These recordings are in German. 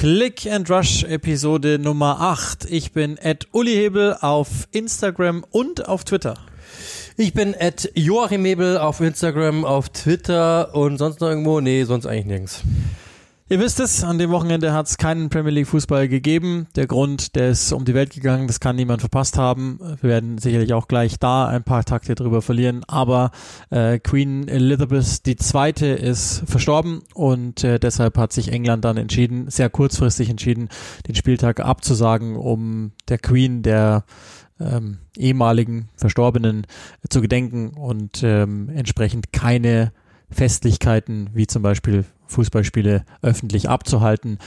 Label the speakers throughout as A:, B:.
A: Click and Rush Episode Nummer 8. Ich bin Ed Uli Hebel auf Instagram und auf Twitter.
B: Ich bin Ed Joachim Hebel auf Instagram, auf Twitter und sonst noch irgendwo? Nee, sonst eigentlich nirgends.
A: Ihr wisst es, an dem Wochenende hat es keinen Premier League Fußball gegeben. Der Grund, der ist um die Welt gegangen, das kann niemand verpasst haben. Wir werden sicherlich auch gleich da ein paar Takte drüber verlieren. Aber äh, Queen Elizabeth II. ist verstorben und äh, deshalb hat sich England dann entschieden, sehr kurzfristig entschieden, den Spieltag abzusagen, um der Queen, der ähm, ehemaligen Verstorbenen zu gedenken und ähm, entsprechend keine Festlichkeiten wie zum Beispiel Fußballspiele öffentlich abzuhalten.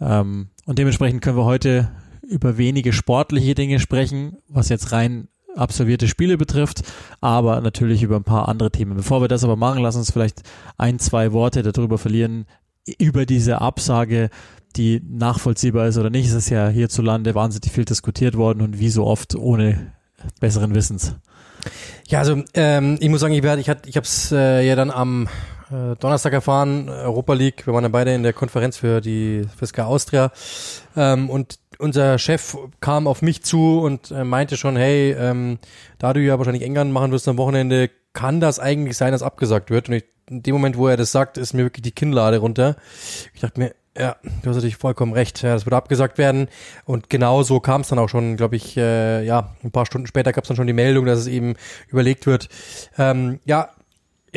A: Ähm, und dementsprechend können wir heute über wenige sportliche Dinge sprechen, was jetzt rein absolvierte Spiele betrifft, aber natürlich über ein paar andere Themen. Bevor wir das aber machen, lass uns vielleicht ein, zwei Worte darüber verlieren, über diese Absage, die nachvollziehbar ist oder nicht. Es ist ja hierzulande wahnsinnig viel diskutiert worden und wie so oft ohne besseren Wissens.
B: Ja, also ähm, ich muss sagen, ich, ich habe es äh, ja dann am äh, Donnerstag erfahren, Europa League. Wir waren ja beide in der Konferenz für die für Sky Austria ähm, und unser Chef kam auf mich zu und äh, meinte schon, hey, ähm, da du ja wahrscheinlich England machen wirst am Wochenende, kann das eigentlich sein, dass abgesagt wird? Und ich, in dem Moment, wo er das sagt, ist mir wirklich die Kinnlade runter. Ich dachte mir, ja, du hast natürlich vollkommen recht. Ja, das wird abgesagt werden. Und genau so kam es dann auch schon, glaube ich, äh, ja, ein paar Stunden später gab es dann schon die Meldung, dass es eben überlegt wird. Ähm, ja,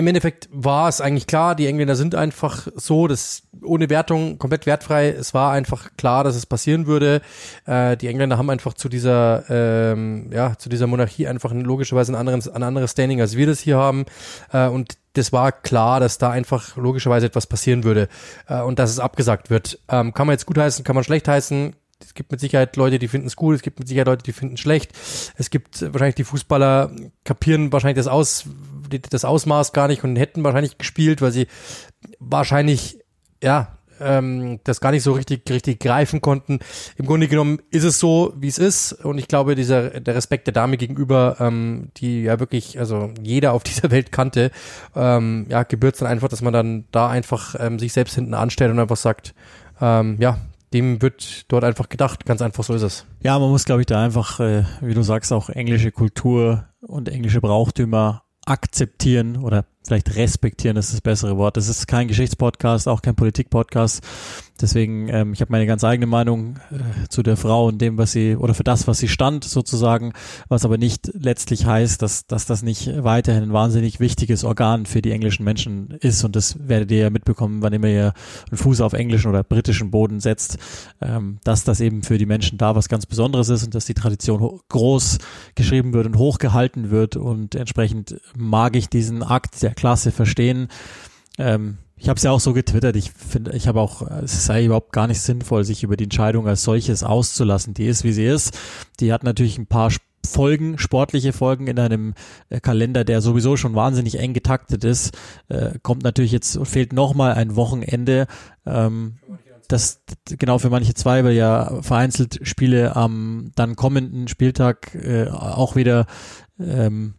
B: im Endeffekt war es eigentlich klar, die Engländer sind einfach so, das ohne Wertung, komplett wertfrei. Es war einfach klar, dass es passieren würde. Äh, die Engländer haben einfach zu dieser, ähm, ja, zu dieser Monarchie einfach logischerweise ein anderes, ein anderes Standing, als wir das hier haben. Äh, und das war klar, dass da einfach logischerweise etwas passieren würde äh, und dass es abgesagt wird. Ähm, kann man jetzt gut heißen, kann man schlecht heißen, es gibt mit Sicherheit Leute, die finden es gut, es gibt mit Sicherheit Leute, die finden es schlecht. Es gibt wahrscheinlich die Fußballer kapieren wahrscheinlich das aus das Ausmaß gar nicht und hätten wahrscheinlich gespielt, weil sie wahrscheinlich ja ähm, das gar nicht so richtig richtig greifen konnten. Im Grunde genommen ist es so, wie es ist und ich glaube, dieser der Respekt der Dame gegenüber, ähm, die ja wirklich also jeder auf dieser Welt kannte, ähm, ja gebührt dann einfach, dass man dann da einfach ähm, sich selbst hinten anstellt und einfach sagt, ähm, ja dem wird dort einfach gedacht. Ganz einfach so ist es.
A: Ja, man muss, glaube ich, da einfach, äh, wie du sagst, auch englische Kultur und englische Brauchtümer akzeptieren oder vielleicht respektieren ist das bessere Wort. Das ist kein Geschichtspodcast, auch kein Politikpodcast. Deswegen, ähm, ich habe meine ganz eigene Meinung äh, zu der Frau und dem, was sie, oder für das, was sie stand, sozusagen, was aber nicht letztlich heißt, dass, dass das nicht weiterhin ein wahnsinnig wichtiges Organ für die englischen Menschen ist. Und das werdet ihr ja mitbekommen, wann immer ihr einen Fuß auf englischen oder britischen Boden setzt, ähm, dass das eben für die Menschen da was ganz Besonderes ist und dass die Tradition groß geschrieben wird und hochgehalten wird. Und entsprechend mag ich diesen Akt der Klasse verstehen. Ähm, ich habe es ja auch so getwittert. Ich finde, ich habe auch, es sei überhaupt gar nicht sinnvoll, sich über die Entscheidung als solches auszulassen. Die ist, wie sie ist. Die hat natürlich ein paar Folgen, sportliche Folgen in einem äh, Kalender, der sowieso schon wahnsinnig eng getaktet ist. Äh, kommt natürlich jetzt, fehlt nochmal ein Wochenende. Ähm, das genau für manche zwei, weil ja vereinzelt Spiele am dann kommenden Spieltag äh, auch wieder ähm,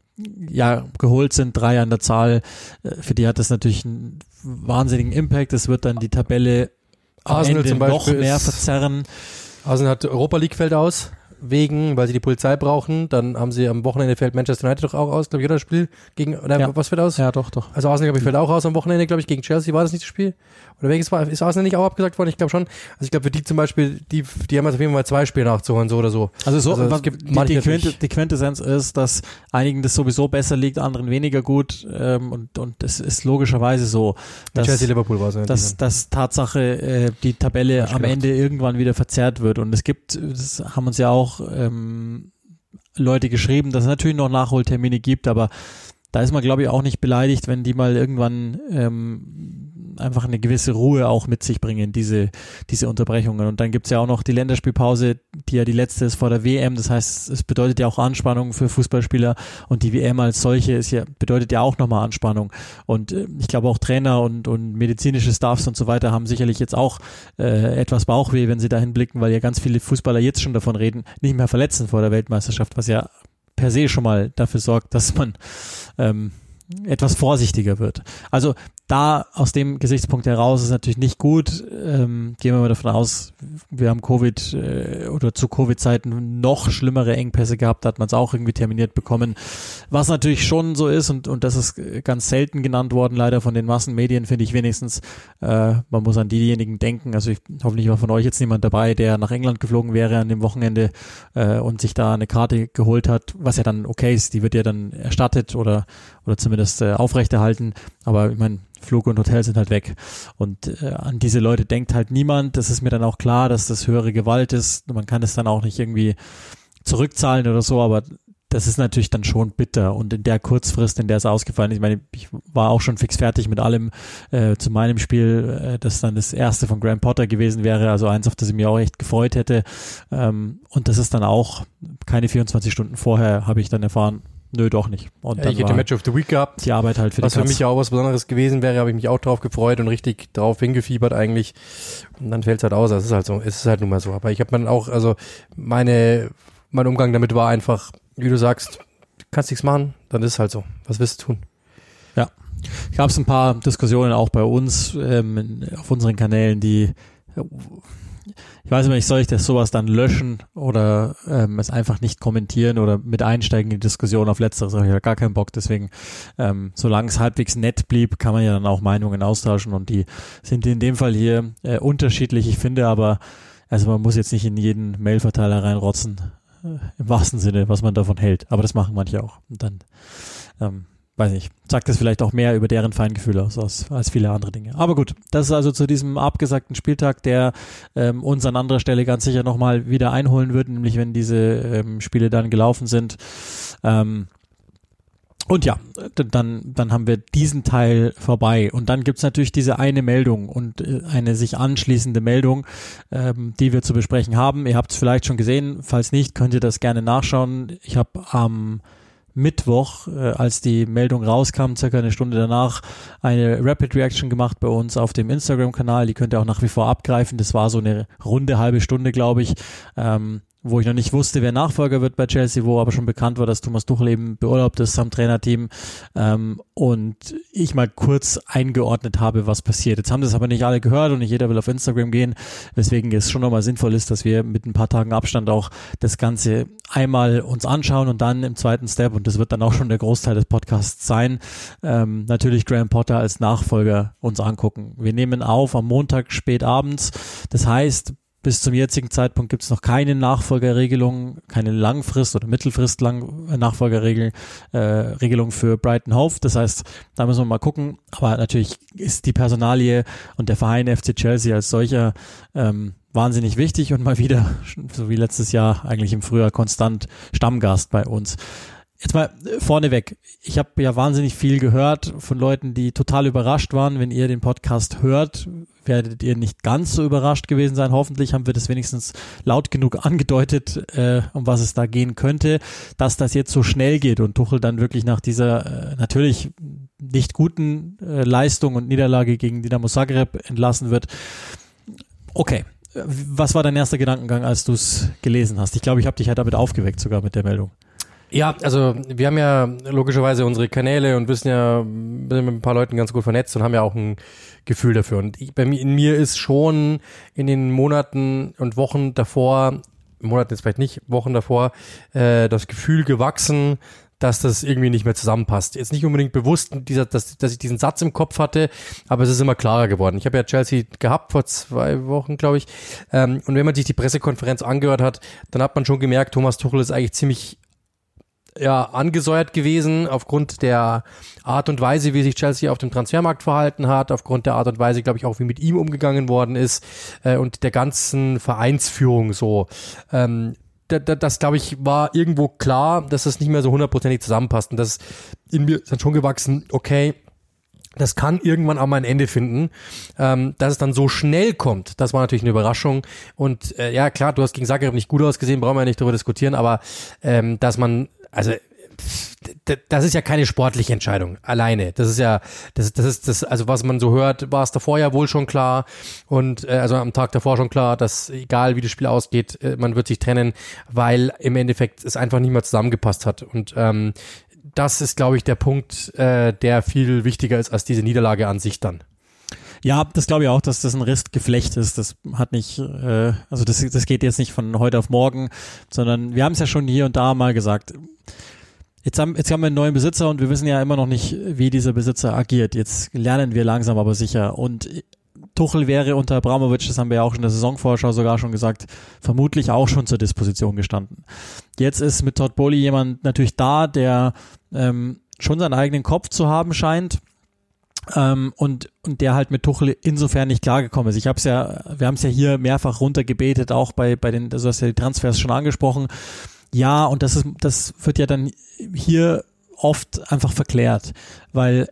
A: ja, geholt sind, drei an der Zahl, äh, für die hat das natürlich einen wahnsinnigen Impact. Es wird dann die Tabelle
B: Arsenal zum
A: noch mehr verzerren.
B: Arsenal hat Europa League fällt aus wegen, weil sie die Polizei brauchen. Dann haben sie am Wochenende fällt Manchester United doch auch aus, glaube ich, oder das Spiel gegen, oder
A: ja.
B: was fällt aus?
A: Ja, doch, doch.
B: Also Arsenal, glaube ich, fällt auch aus am Wochenende, glaube ich, gegen Chelsea. War das nicht das Spiel? Oder welches war, ist Arsenal nicht auch abgesagt worden? Ich glaube schon. Also ich glaube, für die zum Beispiel, die, die haben jetzt auf jeden Fall zwei Spiele nachzuholen, so oder so.
A: Also so, also was, gibt die, die, Quinte, die Quintessenz ist, dass einigen das sowieso besser liegt, anderen weniger gut, ähm, und, und es ist logischerweise so,
B: dass, Chelsea Liverpool war
A: ja dass, dass Tatsache, äh, die Tabelle am Ende irgendwann wieder verzerrt wird. Und es gibt, das haben uns ja auch, ähm, Leute geschrieben, dass es natürlich noch Nachholtermine gibt, aber da ist man, glaube ich, auch nicht beleidigt, wenn die mal irgendwann ähm, einfach eine gewisse Ruhe auch mit sich bringen, diese, diese Unterbrechungen. Und dann gibt's ja auch noch die Länderspielpause, die ja die letzte ist vor der WM. Das heißt, es bedeutet ja auch Anspannung für Fußballspieler und die WM als solche ist ja, bedeutet ja auch nochmal Anspannung. Und äh, ich glaube auch Trainer und, und medizinische Staffs und so weiter haben sicherlich jetzt auch äh, etwas Bauchweh, wenn sie dahin blicken, weil ja ganz viele Fußballer jetzt schon davon reden, nicht mehr verletzen vor der Weltmeisterschaft, was ja per se schon mal dafür sorgt, dass man ähm, etwas vorsichtiger wird. Also da aus dem Gesichtspunkt heraus ist natürlich nicht gut. Ähm, gehen wir mal davon aus, wir haben Covid äh, oder zu Covid-Zeiten noch schlimmere Engpässe gehabt, da hat man es auch irgendwie terminiert bekommen. Was natürlich schon so ist und, und das ist ganz selten genannt worden, leider von den Massenmedien, finde ich wenigstens. Äh, man muss an diejenigen denken. Also ich hoffentlich war von euch jetzt niemand dabei, der nach England geflogen wäre an dem Wochenende äh, und sich da eine Karte geholt hat, was ja dann okay ist, die wird ja dann erstattet oder, oder zumindest äh, aufrechterhalten. Aber ich meine, Flug und Hotel sind halt weg. Und äh, an diese Leute denkt halt niemand. Das ist mir dann auch klar, dass das höhere Gewalt ist. Man kann es dann auch nicht irgendwie zurückzahlen oder so, aber das ist natürlich dann schon bitter. Und in der Kurzfrist, in der es ausgefallen ist, ich meine, ich war auch schon fix fertig mit allem äh, zu meinem Spiel, äh, das dann das erste von Graham Potter gewesen wäre, also eins, auf das ich mir auch echt gefreut hätte. Ähm, und das ist dann auch keine 24 Stunden vorher, habe ich dann erfahren, Nö, doch nicht.
B: Und ja, ich hätte Match of the Week gehabt.
A: Die Arbeit halt
B: für Was für mich auch was Besonderes gewesen wäre, habe ich mich auch drauf gefreut und richtig drauf hingefiebert eigentlich. Und dann fällt es halt aus. Das ist halt so, es ist halt nun mal so. Aber ich habe dann auch, also meine, mein Umgang damit war einfach, wie du sagst, kannst nichts machen, dann ist es halt so. Was willst du tun?
A: Ja. Gab es ein paar Diskussionen auch bei uns ähm, auf unseren Kanälen, die ich weiß nicht, soll ich das sowas dann löschen oder ähm, es einfach nicht kommentieren oder mit einsteigen in die Diskussion auf letzteres habe ich ja gar keinen Bock. Deswegen, ähm, solange es halbwegs nett blieb, kann man ja dann auch Meinungen austauschen und die sind in dem Fall hier äh, unterschiedlich. Ich finde aber, also man muss jetzt nicht in jeden Mailverteiler reinrotzen, äh, im wahrsten Sinne, was man davon hält. Aber das machen manche auch. Und dann ähm, weiß nicht, sagt das vielleicht auch mehr über deren Feingefühle aus, als, als viele andere Dinge. Aber gut, das ist also zu diesem abgesagten Spieltag, der ähm, uns an anderer Stelle ganz sicher nochmal wieder einholen wird, nämlich wenn diese ähm, Spiele dann gelaufen sind. Ähm, und ja, dann, dann haben wir diesen Teil vorbei. Und dann gibt's natürlich diese eine Meldung und äh, eine sich anschließende Meldung, ähm, die wir zu besprechen haben. Ihr habt es vielleicht schon gesehen. Falls nicht, könnt ihr das gerne nachschauen. Ich habe am ähm, Mittwoch, äh, als die Meldung rauskam, circa eine Stunde danach, eine Rapid Reaction gemacht bei uns auf dem Instagram-Kanal. Die könnt ihr auch nach wie vor abgreifen. Das war so eine runde halbe Stunde, glaube ich. Ähm, wo ich noch nicht wusste, wer Nachfolger wird bei Chelsea, wo aber schon bekannt war, dass Thomas Tuchel eben beurlaubt ist am Trainerteam ähm, und ich mal kurz eingeordnet habe, was passiert. Jetzt haben das aber nicht alle gehört und nicht jeder will auf Instagram gehen, weswegen es schon nochmal sinnvoll ist, dass wir mit ein paar Tagen Abstand auch das Ganze einmal uns anschauen und dann im zweiten Step, und das wird dann auch schon der Großteil des Podcasts sein, ähm, natürlich Graham Potter als Nachfolger uns angucken. Wir nehmen auf am Montag spät abends, das heißt, bis zum jetzigen Zeitpunkt gibt es noch keine Nachfolgerregelung, keine Langfrist- oder Mittelfrist-Nachfolgerregelung äh, Regelung für Brighton Hove. Das heißt, da müssen wir mal gucken. Aber natürlich ist die Personalie und der Verein FC Chelsea als solcher ähm, wahnsinnig wichtig und mal wieder, so wie letztes Jahr, eigentlich im Frühjahr konstant Stammgast bei uns. Jetzt mal vorneweg. Ich habe ja wahnsinnig viel gehört von Leuten, die total überrascht waren. Wenn ihr den Podcast hört, werdet ihr nicht ganz so überrascht gewesen sein. Hoffentlich haben wir das wenigstens laut genug angedeutet, äh, um was es da gehen könnte, dass das jetzt so schnell geht und Tuchel dann wirklich nach dieser äh, natürlich nicht guten äh, Leistung und Niederlage gegen Dinamo Zagreb entlassen wird. Okay. Was war dein erster Gedankengang, als du es gelesen hast? Ich glaube, ich habe dich ja damit aufgeweckt, sogar mit der Meldung.
B: Ja, also wir haben ja logischerweise unsere Kanäle und wissen ja, sind mit ein paar Leuten ganz gut vernetzt und haben ja auch ein Gefühl dafür. Und ich, bei mir, in mir ist schon in den Monaten und Wochen davor, Monaten jetzt vielleicht nicht, Wochen davor, äh, das Gefühl gewachsen, dass das irgendwie nicht mehr zusammenpasst. Jetzt nicht unbedingt bewusst, dieser, dass, dass ich diesen Satz im Kopf hatte, aber es ist immer klarer geworden. Ich habe ja Chelsea gehabt vor zwei Wochen, glaube ich. Ähm, und wenn man sich die Pressekonferenz angehört hat, dann hat man schon gemerkt, Thomas Tuchel ist eigentlich ziemlich ja, angesäuert gewesen aufgrund der Art und Weise, wie sich Chelsea auf dem Transfermarkt verhalten hat, aufgrund der Art und Weise, glaube ich, auch wie mit ihm umgegangen worden ist äh, und der ganzen Vereinsführung so. Ähm, das, das glaube ich, war irgendwo klar, dass das nicht mehr so hundertprozentig zusammenpasst. Und das in mir ist dann schon gewachsen, okay, das kann irgendwann auch mal ein Ende finden. Ähm, dass es dann so schnell kommt, das war natürlich eine Überraschung. Und äh, ja, klar, du hast gegen Zagreb nicht gut ausgesehen, brauchen wir ja nicht darüber diskutieren, aber ähm, dass man also das ist ja keine sportliche Entscheidung alleine. Das ist ja, das, das ist das, also was man so hört, war es davor ja wohl schon klar und äh, also am Tag davor schon klar, dass egal wie das Spiel ausgeht, äh, man wird sich trennen, weil im Endeffekt es einfach nicht mehr zusammengepasst hat und ähm, das ist, glaube ich, der Punkt, äh, der viel wichtiger ist als diese Niederlage an sich dann.
A: Ja, das glaube ich auch, dass das ein Ristgeflecht ist. Das hat nicht, äh, also das, das geht jetzt nicht von heute auf morgen, sondern wir haben es ja schon hier und da mal gesagt. Jetzt haben, jetzt haben wir einen neuen Besitzer und wir wissen ja immer noch nicht, wie dieser Besitzer agiert. Jetzt lernen wir langsam aber sicher. Und Tuchel wäre unter Abramovic, das haben wir ja auch in der Saisonvorschau sogar schon gesagt, vermutlich auch schon zur Disposition gestanden. Jetzt ist mit Todd Bowley jemand natürlich da, der ähm, schon seinen eigenen Kopf zu haben scheint ähm, und, und der halt mit Tuchel insofern nicht klargekommen ist. Ich habe ja, wir haben es ja hier mehrfach runtergebetet, auch bei, bei den, also hast ja die Transfers schon angesprochen. Ja, und das ist, das wird ja dann hier oft einfach verklärt, weil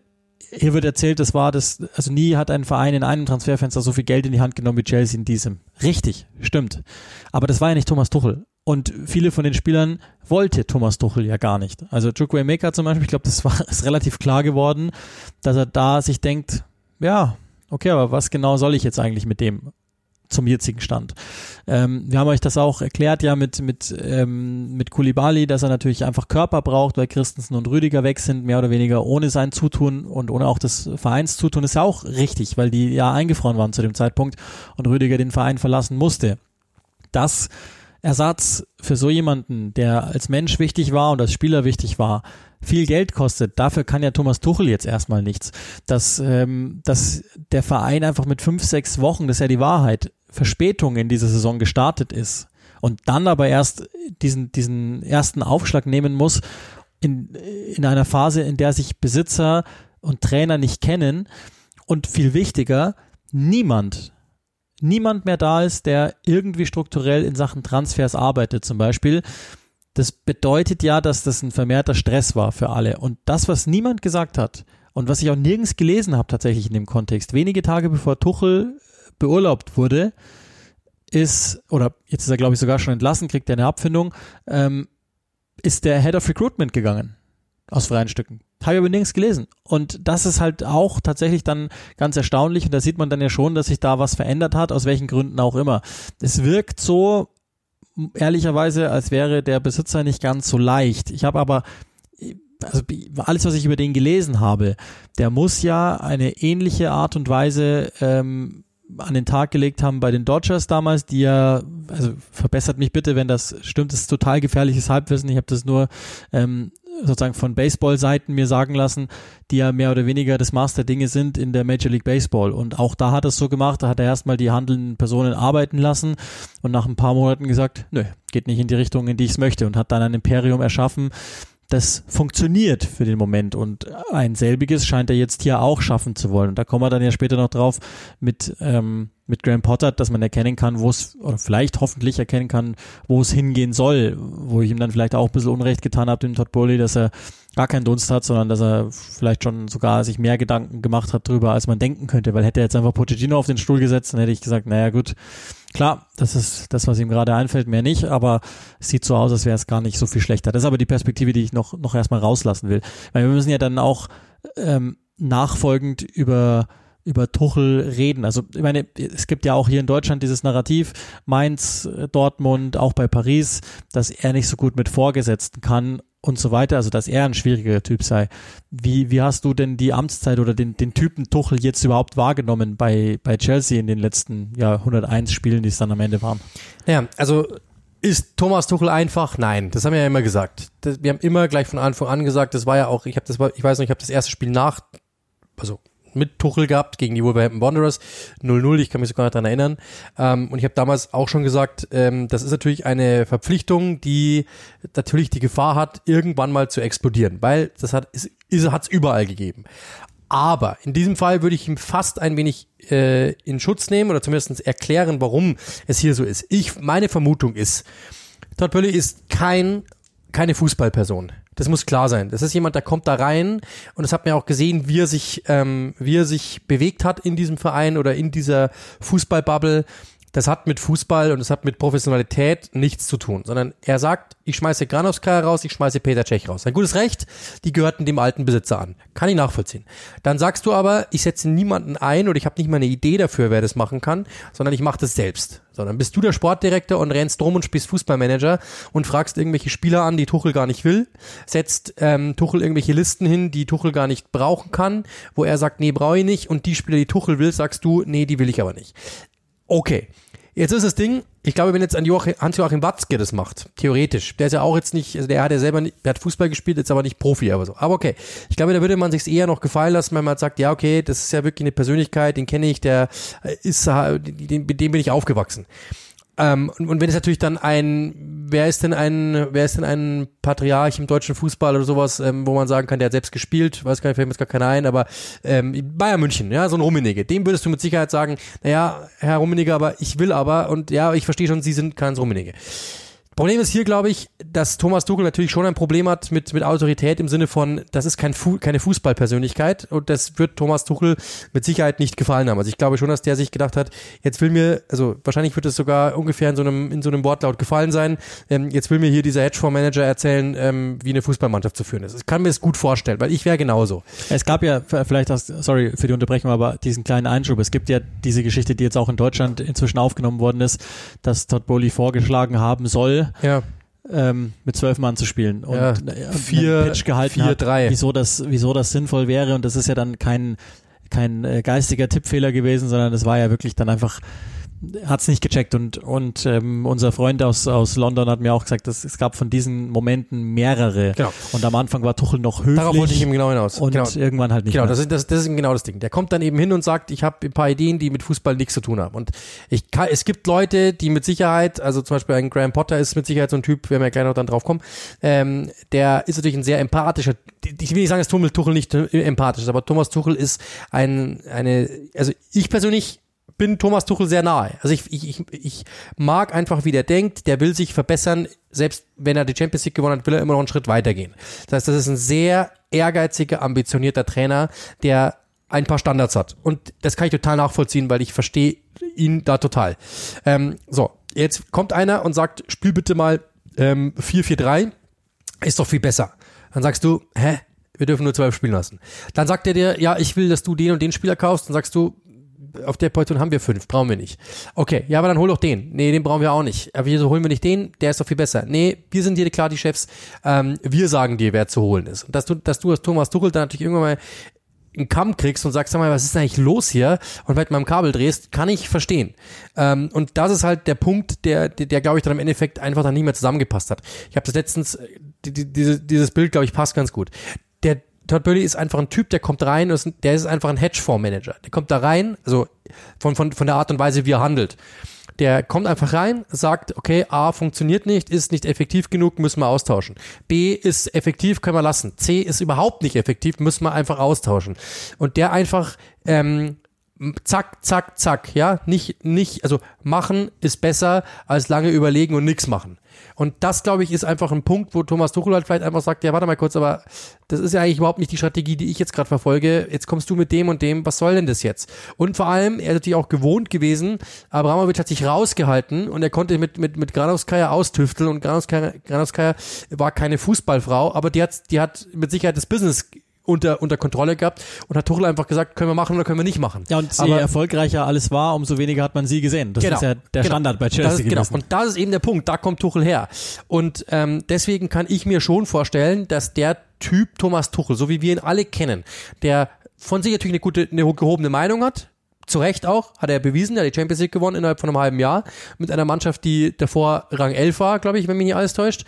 A: hier wird erzählt, das war das, also nie hat ein Verein in einem Transferfenster so viel Geld in die Hand genommen wie Chelsea in diesem. Richtig, stimmt. Aber das war ja nicht Thomas Tuchel. Und viele von den Spielern wollte Thomas Tuchel ja gar nicht. Also Chukwuemeka zum Beispiel, ich glaube, das war ist relativ klar geworden, dass er da sich denkt, ja, okay, aber was genau soll ich jetzt eigentlich mit dem zum jetzigen Stand? Ähm, wir haben euch das auch erklärt ja mit mit ähm, mit Kulibali, dass er natürlich einfach Körper braucht, weil Christensen und Rüdiger weg sind, mehr oder weniger ohne sein Zutun und ohne auch das Vereinszutun ist ja auch richtig, weil die ja eingefroren waren zu dem Zeitpunkt und Rüdiger den Verein verlassen musste. Das Ersatz für so jemanden, der als Mensch wichtig war und als Spieler wichtig war, viel Geld kostet, dafür kann ja Thomas Tuchel jetzt erstmal nichts. Dass, ähm, dass der Verein einfach mit fünf, sechs Wochen, das ist ja die Wahrheit, Verspätung in dieser Saison gestartet ist und dann aber erst diesen, diesen ersten Aufschlag nehmen muss in, in einer Phase, in der sich Besitzer und Trainer nicht kennen und viel wichtiger, niemand niemand mehr da ist, der irgendwie strukturell in Sachen Transfers arbeitet zum Beispiel. Das bedeutet ja, dass das ein vermehrter Stress war für alle. Und das, was niemand gesagt hat und was ich auch nirgends gelesen habe tatsächlich in dem Kontext, wenige Tage bevor Tuchel beurlaubt wurde, ist, oder jetzt ist er glaube ich sogar schon entlassen, kriegt er eine Abfindung, ähm, ist der Head of Recruitment gegangen aus freien Stücken. Habe ich aber nirgends gelesen. Und das ist halt auch tatsächlich dann ganz erstaunlich. Und da sieht man dann ja schon, dass sich da was verändert hat, aus welchen Gründen auch immer. Es wirkt so, ehrlicherweise, als wäre der Besitzer nicht ganz so leicht. Ich habe aber, also alles, was ich über den gelesen habe, der muss ja eine ähnliche Art und Weise ähm, an den Tag gelegt haben bei den Dodgers damals, die ja, also verbessert mich bitte, wenn das stimmt, das ist total gefährliches Halbwissen. Ich habe das nur ähm, sozusagen von Baseball-Seiten mir sagen lassen, die ja mehr oder weniger das Maß der Dinge sind in der Major League Baseball. Und auch da hat er es so gemacht, da hat er erstmal die handelnden Personen arbeiten lassen und nach ein paar Monaten gesagt, nö, geht nicht in die Richtung, in die ich es möchte und hat dann ein Imperium erschaffen, das funktioniert für den Moment und ein selbiges scheint er jetzt hier auch schaffen zu wollen. Und da kommen wir dann ja später noch drauf mit, ähm, mit Graham Potter, dass man erkennen kann, wo es, oder vielleicht hoffentlich erkennen kann, wo es hingehen soll, wo ich ihm dann vielleicht auch ein bisschen Unrecht getan habe, dem Todd Bowley, dass er gar keinen Dunst hat, sondern dass er vielleicht schon sogar sich mehr Gedanken gemacht hat drüber, als man denken könnte, weil hätte er jetzt einfach Pochettino auf den Stuhl gesetzt, dann hätte ich gesagt, naja gut, Klar, das ist das, was ihm gerade einfällt, mehr nicht, aber es sieht so aus, als wäre es gar nicht so viel schlechter. Das ist aber die Perspektive, die ich noch, noch erstmal rauslassen will. Weil wir müssen ja dann auch ähm, nachfolgend über über Tuchel reden. Also ich meine, es gibt ja auch hier in Deutschland dieses Narrativ, Mainz, Dortmund, auch bei Paris, dass er nicht so gut mit Vorgesetzten kann und so weiter, also dass er ein schwieriger Typ sei. Wie, wie hast du denn die Amtszeit oder den, den Typen Tuchel jetzt überhaupt wahrgenommen bei, bei Chelsea in den letzten ja, 101 Spielen, die es dann am Ende waren?
B: Ja, also ist Thomas Tuchel einfach? Nein, das haben wir ja immer gesagt. Das, wir haben immer gleich von Anfang an gesagt, das war ja auch, ich habe das, ich weiß noch, ich habe das erste Spiel nach, also mit Tuchel gehabt gegen die Wolverhampton Wanderers 0-0, ich kann mich sogar noch daran erinnern. Ähm, und ich habe damals auch schon gesagt, ähm, das ist natürlich eine Verpflichtung, die natürlich die Gefahr hat, irgendwann mal zu explodieren, weil das hat es hat's überall gegeben. Aber in diesem Fall würde ich ihm fast ein wenig äh, in Schutz nehmen oder zumindest erklären, warum es hier so ist. Ich, meine Vermutung ist, Todd Bölle ist kein, keine Fußballperson. Das muss klar sein. Das ist jemand, der kommt da rein und das hat man ja auch gesehen, wie er sich, ähm, wie er sich bewegt hat in diesem Verein oder in dieser Fußballbubble. Das hat mit Fußball und es hat mit Professionalität nichts zu tun, sondern er sagt, ich schmeiße Granovskaya raus, ich schmeiße Peter Cech raus. Ein gutes Recht, die gehörten dem alten Besitzer an. Kann ich nachvollziehen. Dann sagst du aber, ich setze niemanden ein oder ich habe nicht mal eine Idee dafür, wer das machen kann, sondern ich mache das selbst. Sondern bist du der Sportdirektor und rennst drum und spielst Fußballmanager und fragst irgendwelche Spieler an, die Tuchel gar nicht will, setzt ähm, Tuchel irgendwelche Listen hin, die Tuchel gar nicht brauchen kann, wo er sagt, nee, brauche ich nicht und die Spieler, die Tuchel will, sagst du, nee, die will ich aber nicht. Okay. Jetzt ist das Ding, ich glaube, wenn jetzt ein Joachim, Hans-Joachim Watzke das macht, theoretisch, der ist ja auch jetzt nicht, also der hat ja selber nicht, der hat Fußball gespielt, jetzt aber nicht Profi, aber so. Aber okay. Ich glaube, da würde man sich eher noch gefallen lassen, wenn man sagt, ja, okay, das ist ja wirklich eine Persönlichkeit, den kenne ich, der ist, den, mit dem bin ich aufgewachsen. Ähm, und, und wenn es natürlich dann ein, wer ist denn ein, wer ist denn ein Patriarch im deutschen Fußball oder sowas, ähm, wo man sagen kann, der hat selbst gespielt, weiß gar nicht, fällt mir jetzt gar keiner ein, aber ähm, Bayern München, ja, so ein Rummenigge, dem würdest du mit Sicherheit sagen, naja, Herr Rummenigge, aber ich will aber, und ja, ich verstehe schon, Sie sind kein Rummenigge. Problem ist hier, glaube ich, dass Thomas Tuchel natürlich schon ein Problem hat mit, mit Autorität im Sinne von, das ist kein Fu keine Fußballpersönlichkeit und das wird Thomas Tuchel mit Sicherheit nicht gefallen haben. Also ich glaube schon, dass der sich gedacht hat, jetzt will mir, also wahrscheinlich wird es sogar ungefähr in so einem, in so einem Wortlaut gefallen sein, ähm, jetzt will mir hier dieser Hedgefondsmanager erzählen, ähm, wie eine Fußballmannschaft zu führen ist. Ich kann mir das gut vorstellen, weil ich wäre genauso.
A: Es gab ja, vielleicht, das, sorry für die Unterbrechung, aber diesen kleinen Einschub. Es gibt ja diese Geschichte, die jetzt auch in Deutschland inzwischen aufgenommen worden ist, dass Todd Bowley vorgeschlagen haben soll,
B: ja.
A: ähm, mit zwölf Mann zu spielen und
B: Ja.
A: äh,
B: Vier-
A: Pitch gehalten
B: vier,
A: hat,
B: drei.
A: wieso das, wieso das sinnvoll wäre und das ist ja dann kein kein äh, geistiger Tippfehler gewesen, sondern es war ja wirklich dann einfach hat's nicht gecheckt und und ähm, unser Freund aus aus London hat mir auch gesagt, dass es gab von diesen Momenten mehrere
B: Genau.
A: und am Anfang war Tuchel noch höflich
B: Darauf wollte ich eben genau hinaus.
A: und
B: genau.
A: irgendwann halt nicht
B: Genau,
A: mehr.
B: das ist, das, das ist genau das Ding. Der kommt dann eben hin und sagt, ich habe ein paar Ideen, die mit Fußball nichts zu tun haben. Und ich kann, es gibt Leute, die mit Sicherheit, also zum Beispiel ein Graham Potter ist mit Sicherheit so ein Typ, werden wir ja gleich noch dann drauf kommen, ähm, der ist natürlich ein sehr empathischer, ich will nicht sagen, dass Tuchel nicht äh, empathisch ist, aber Thomas Tuchel ist ein, eine, also ich persönlich bin Thomas Tuchel sehr nahe. Also ich, ich, ich, mag einfach, wie der denkt, der will sich verbessern, selbst wenn er die Champions League gewonnen hat, will er immer noch einen Schritt weitergehen. Das heißt, das ist ein sehr ehrgeiziger, ambitionierter Trainer, der ein paar Standards hat. Und das kann ich total nachvollziehen, weil ich verstehe ihn da total. Ähm, so, jetzt kommt einer und sagt, spiel bitte mal ähm, 4-4-3, ist doch viel besser. Dann sagst du, hä? Wir dürfen nur zwölf spielen lassen. Dann sagt er dir, ja, ich will, dass du den und den Spieler kaufst. Dann sagst du, auf der Position haben wir fünf, brauchen wir nicht. Okay, ja, aber dann hol doch den. Nee, den brauchen wir auch nicht. Aber wieso holen wir nicht den? Der ist doch viel besser. Nee, wir sind hier klar die Chefs. Ähm, wir sagen dir, wer zu holen ist. Und dass du, dass du als Thomas Tuchel dann natürlich irgendwann mal einen Kamm kriegst und sagst, sag mal, was ist denn eigentlich los hier? Und vielleicht mal am Kabel drehst, kann ich verstehen. Ähm, und das ist halt der Punkt, der, der, der glaube ich, dann im Endeffekt einfach dann nicht mehr zusammengepasst hat. Ich habe das letztens, äh, die, die, diese, dieses Bild, glaube ich, passt ganz gut. Der Todd Burley ist einfach ein Typ, der kommt rein, ist der ist einfach ein Hedgefondsmanager. Der kommt da rein, also von, von, von der Art und Weise, wie er handelt. Der kommt einfach rein, sagt, okay, A funktioniert nicht, ist nicht effektiv genug, müssen wir austauschen. B ist effektiv, können wir lassen. C ist überhaupt nicht effektiv, müssen wir einfach austauschen. Und der einfach ähm, zack, zack, zack, ja, nicht, nicht, also machen ist besser als lange überlegen und nichts machen. Und das, glaube ich, ist einfach ein Punkt, wo Thomas Tuchel halt vielleicht einfach sagt, ja, warte mal kurz, aber das ist ja eigentlich überhaupt nicht die Strategie, die ich jetzt gerade verfolge. Jetzt kommst du mit dem und dem, was soll denn das jetzt? Und vor allem, er ist natürlich auch gewohnt gewesen, Abramovic hat sich rausgehalten und er konnte mit, mit, mit Granovskaya austüfteln und Granovskaya, Granovskaya war keine Fußballfrau, aber die hat, die hat mit Sicherheit das Business unter, unter Kontrolle gehabt und hat Tuchel einfach gesagt, können wir machen oder können wir nicht machen.
A: ja, und je erfolgreicher alles war, umso weniger hat man sie gesehen. Das ist ja der
B: genau.
A: Standard bei Chelsea
B: ist, Genau. Und das ist eben der Punkt, da kommt Tuchel her. Und ähm, deswegen kann ich mir schon vorstellen, dass der Typ Thomas Tuchel, so wie wir ihn alle kennen, der von sich natürlich eine gute, eine gehobene Meinung hat, zu Recht auch, hat er bewiesen, er hat die Champions League gewonnen innerhalb von einem halben Jahr mit einer Mannschaft, die davor Rang 11 war, glaube ich, wenn mich nicht alles täuscht.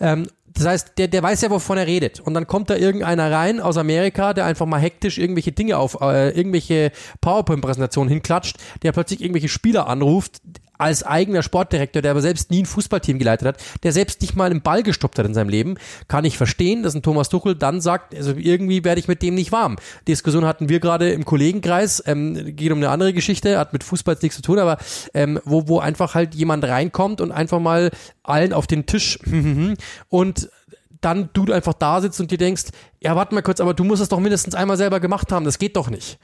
B: Ähm, das heißt, der, der weiß ja, wovon er redet. Und dann kommt da irgendeiner rein aus Amerika, der einfach mal hektisch irgendwelche Dinge auf, äh, irgendwelche PowerPoint-Präsentationen hinklatscht, der plötzlich irgendwelche Spieler anruft, als eigener Sportdirektor, der aber selbst nie ein Fußballteam geleitet hat, der selbst nicht mal einen Ball gestoppt hat in seinem Leben, kann ich verstehen, dass ein Thomas Tuchel dann sagt, also irgendwie werde ich mit dem nicht warm. Diskussion hatten wir gerade im Kollegenkreis, ähm, geht um eine andere Geschichte, hat mit Fußball nichts zu tun, aber ähm, wo, wo einfach halt jemand reinkommt und einfach mal allen auf den Tisch und dann du einfach da sitzt und dir denkst, ja, warte mal kurz, aber du musst es doch mindestens einmal selber gemacht haben, das geht doch nicht.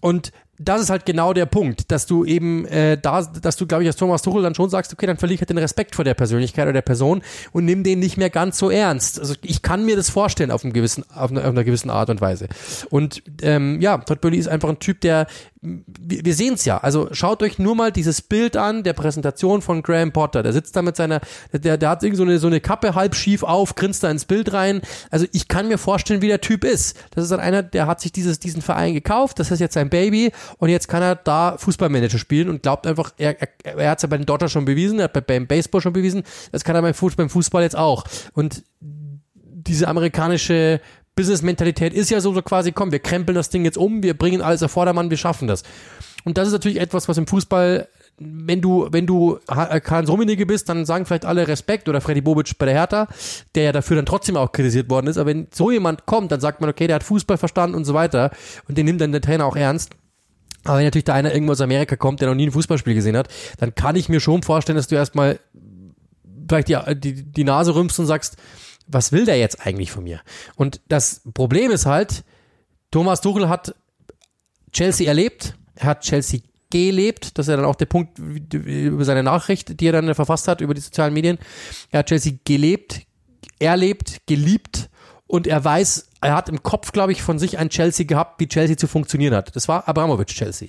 B: Und das ist halt genau der Punkt, dass du eben äh, da, dass du, glaube ich, als Thomas Tuchel dann schon sagst, okay, dann verliere ich halt den Respekt vor der Persönlichkeit oder der Person und nimm den nicht mehr ganz so ernst. Also ich kann mir das vorstellen auf, einem gewissen, auf, einer, auf einer gewissen Art und Weise. Und ähm, ja, Todd Burley ist einfach ein Typ, der wir, wir sehen es ja. Also schaut euch nur mal dieses Bild an der Präsentation von Graham Potter. Der sitzt da mit seiner, der, der hat irgendwie so eine, so eine Kappe halb schief auf, grinst da ins Bild rein. Also ich kann mir vorstellen, wie der Typ ist. Das ist dann einer, der hat sich dieses, diesen Verein gekauft, das ist jetzt sein Baby und jetzt kann er da Fußballmanager spielen und glaubt einfach, er, er, er hat es ja bei den Dodgers schon bewiesen, er hat beim Baseball schon bewiesen, das kann er beim Fußball, beim Fußball jetzt auch. Und diese amerikanische Business-Mentalität ist ja so, so quasi, komm, wir krempeln das Ding jetzt um, wir bringen alles auf Vordermann, wir schaffen das. Und das ist natürlich etwas, was im Fußball, wenn du, wenn du Hans Rummenigge bist, dann sagen vielleicht alle Respekt oder Freddy Bobic bei der Hertha, der ja dafür dann trotzdem auch kritisiert worden ist. Aber wenn so jemand kommt, dann sagt man, okay, der hat Fußball verstanden und so weiter und den nimmt dann der Trainer auch ernst. Aber wenn natürlich da einer irgendwo aus Amerika kommt, der noch nie ein Fußballspiel gesehen hat, dann kann ich mir schon vorstellen, dass du erstmal vielleicht die, die, die Nase rümpfst und sagst, was will der jetzt eigentlich von mir? Und das Problem ist halt, Thomas Tuchel hat Chelsea erlebt, er hat Chelsea gelebt, das ist ja dann auch der Punkt über seine Nachricht, die er dann verfasst hat über die sozialen Medien. Er hat Chelsea gelebt, erlebt, geliebt und er weiß, er hat im Kopf, glaube ich, von sich ein Chelsea gehabt, wie Chelsea zu funktionieren hat. Das war Abramovic Chelsea.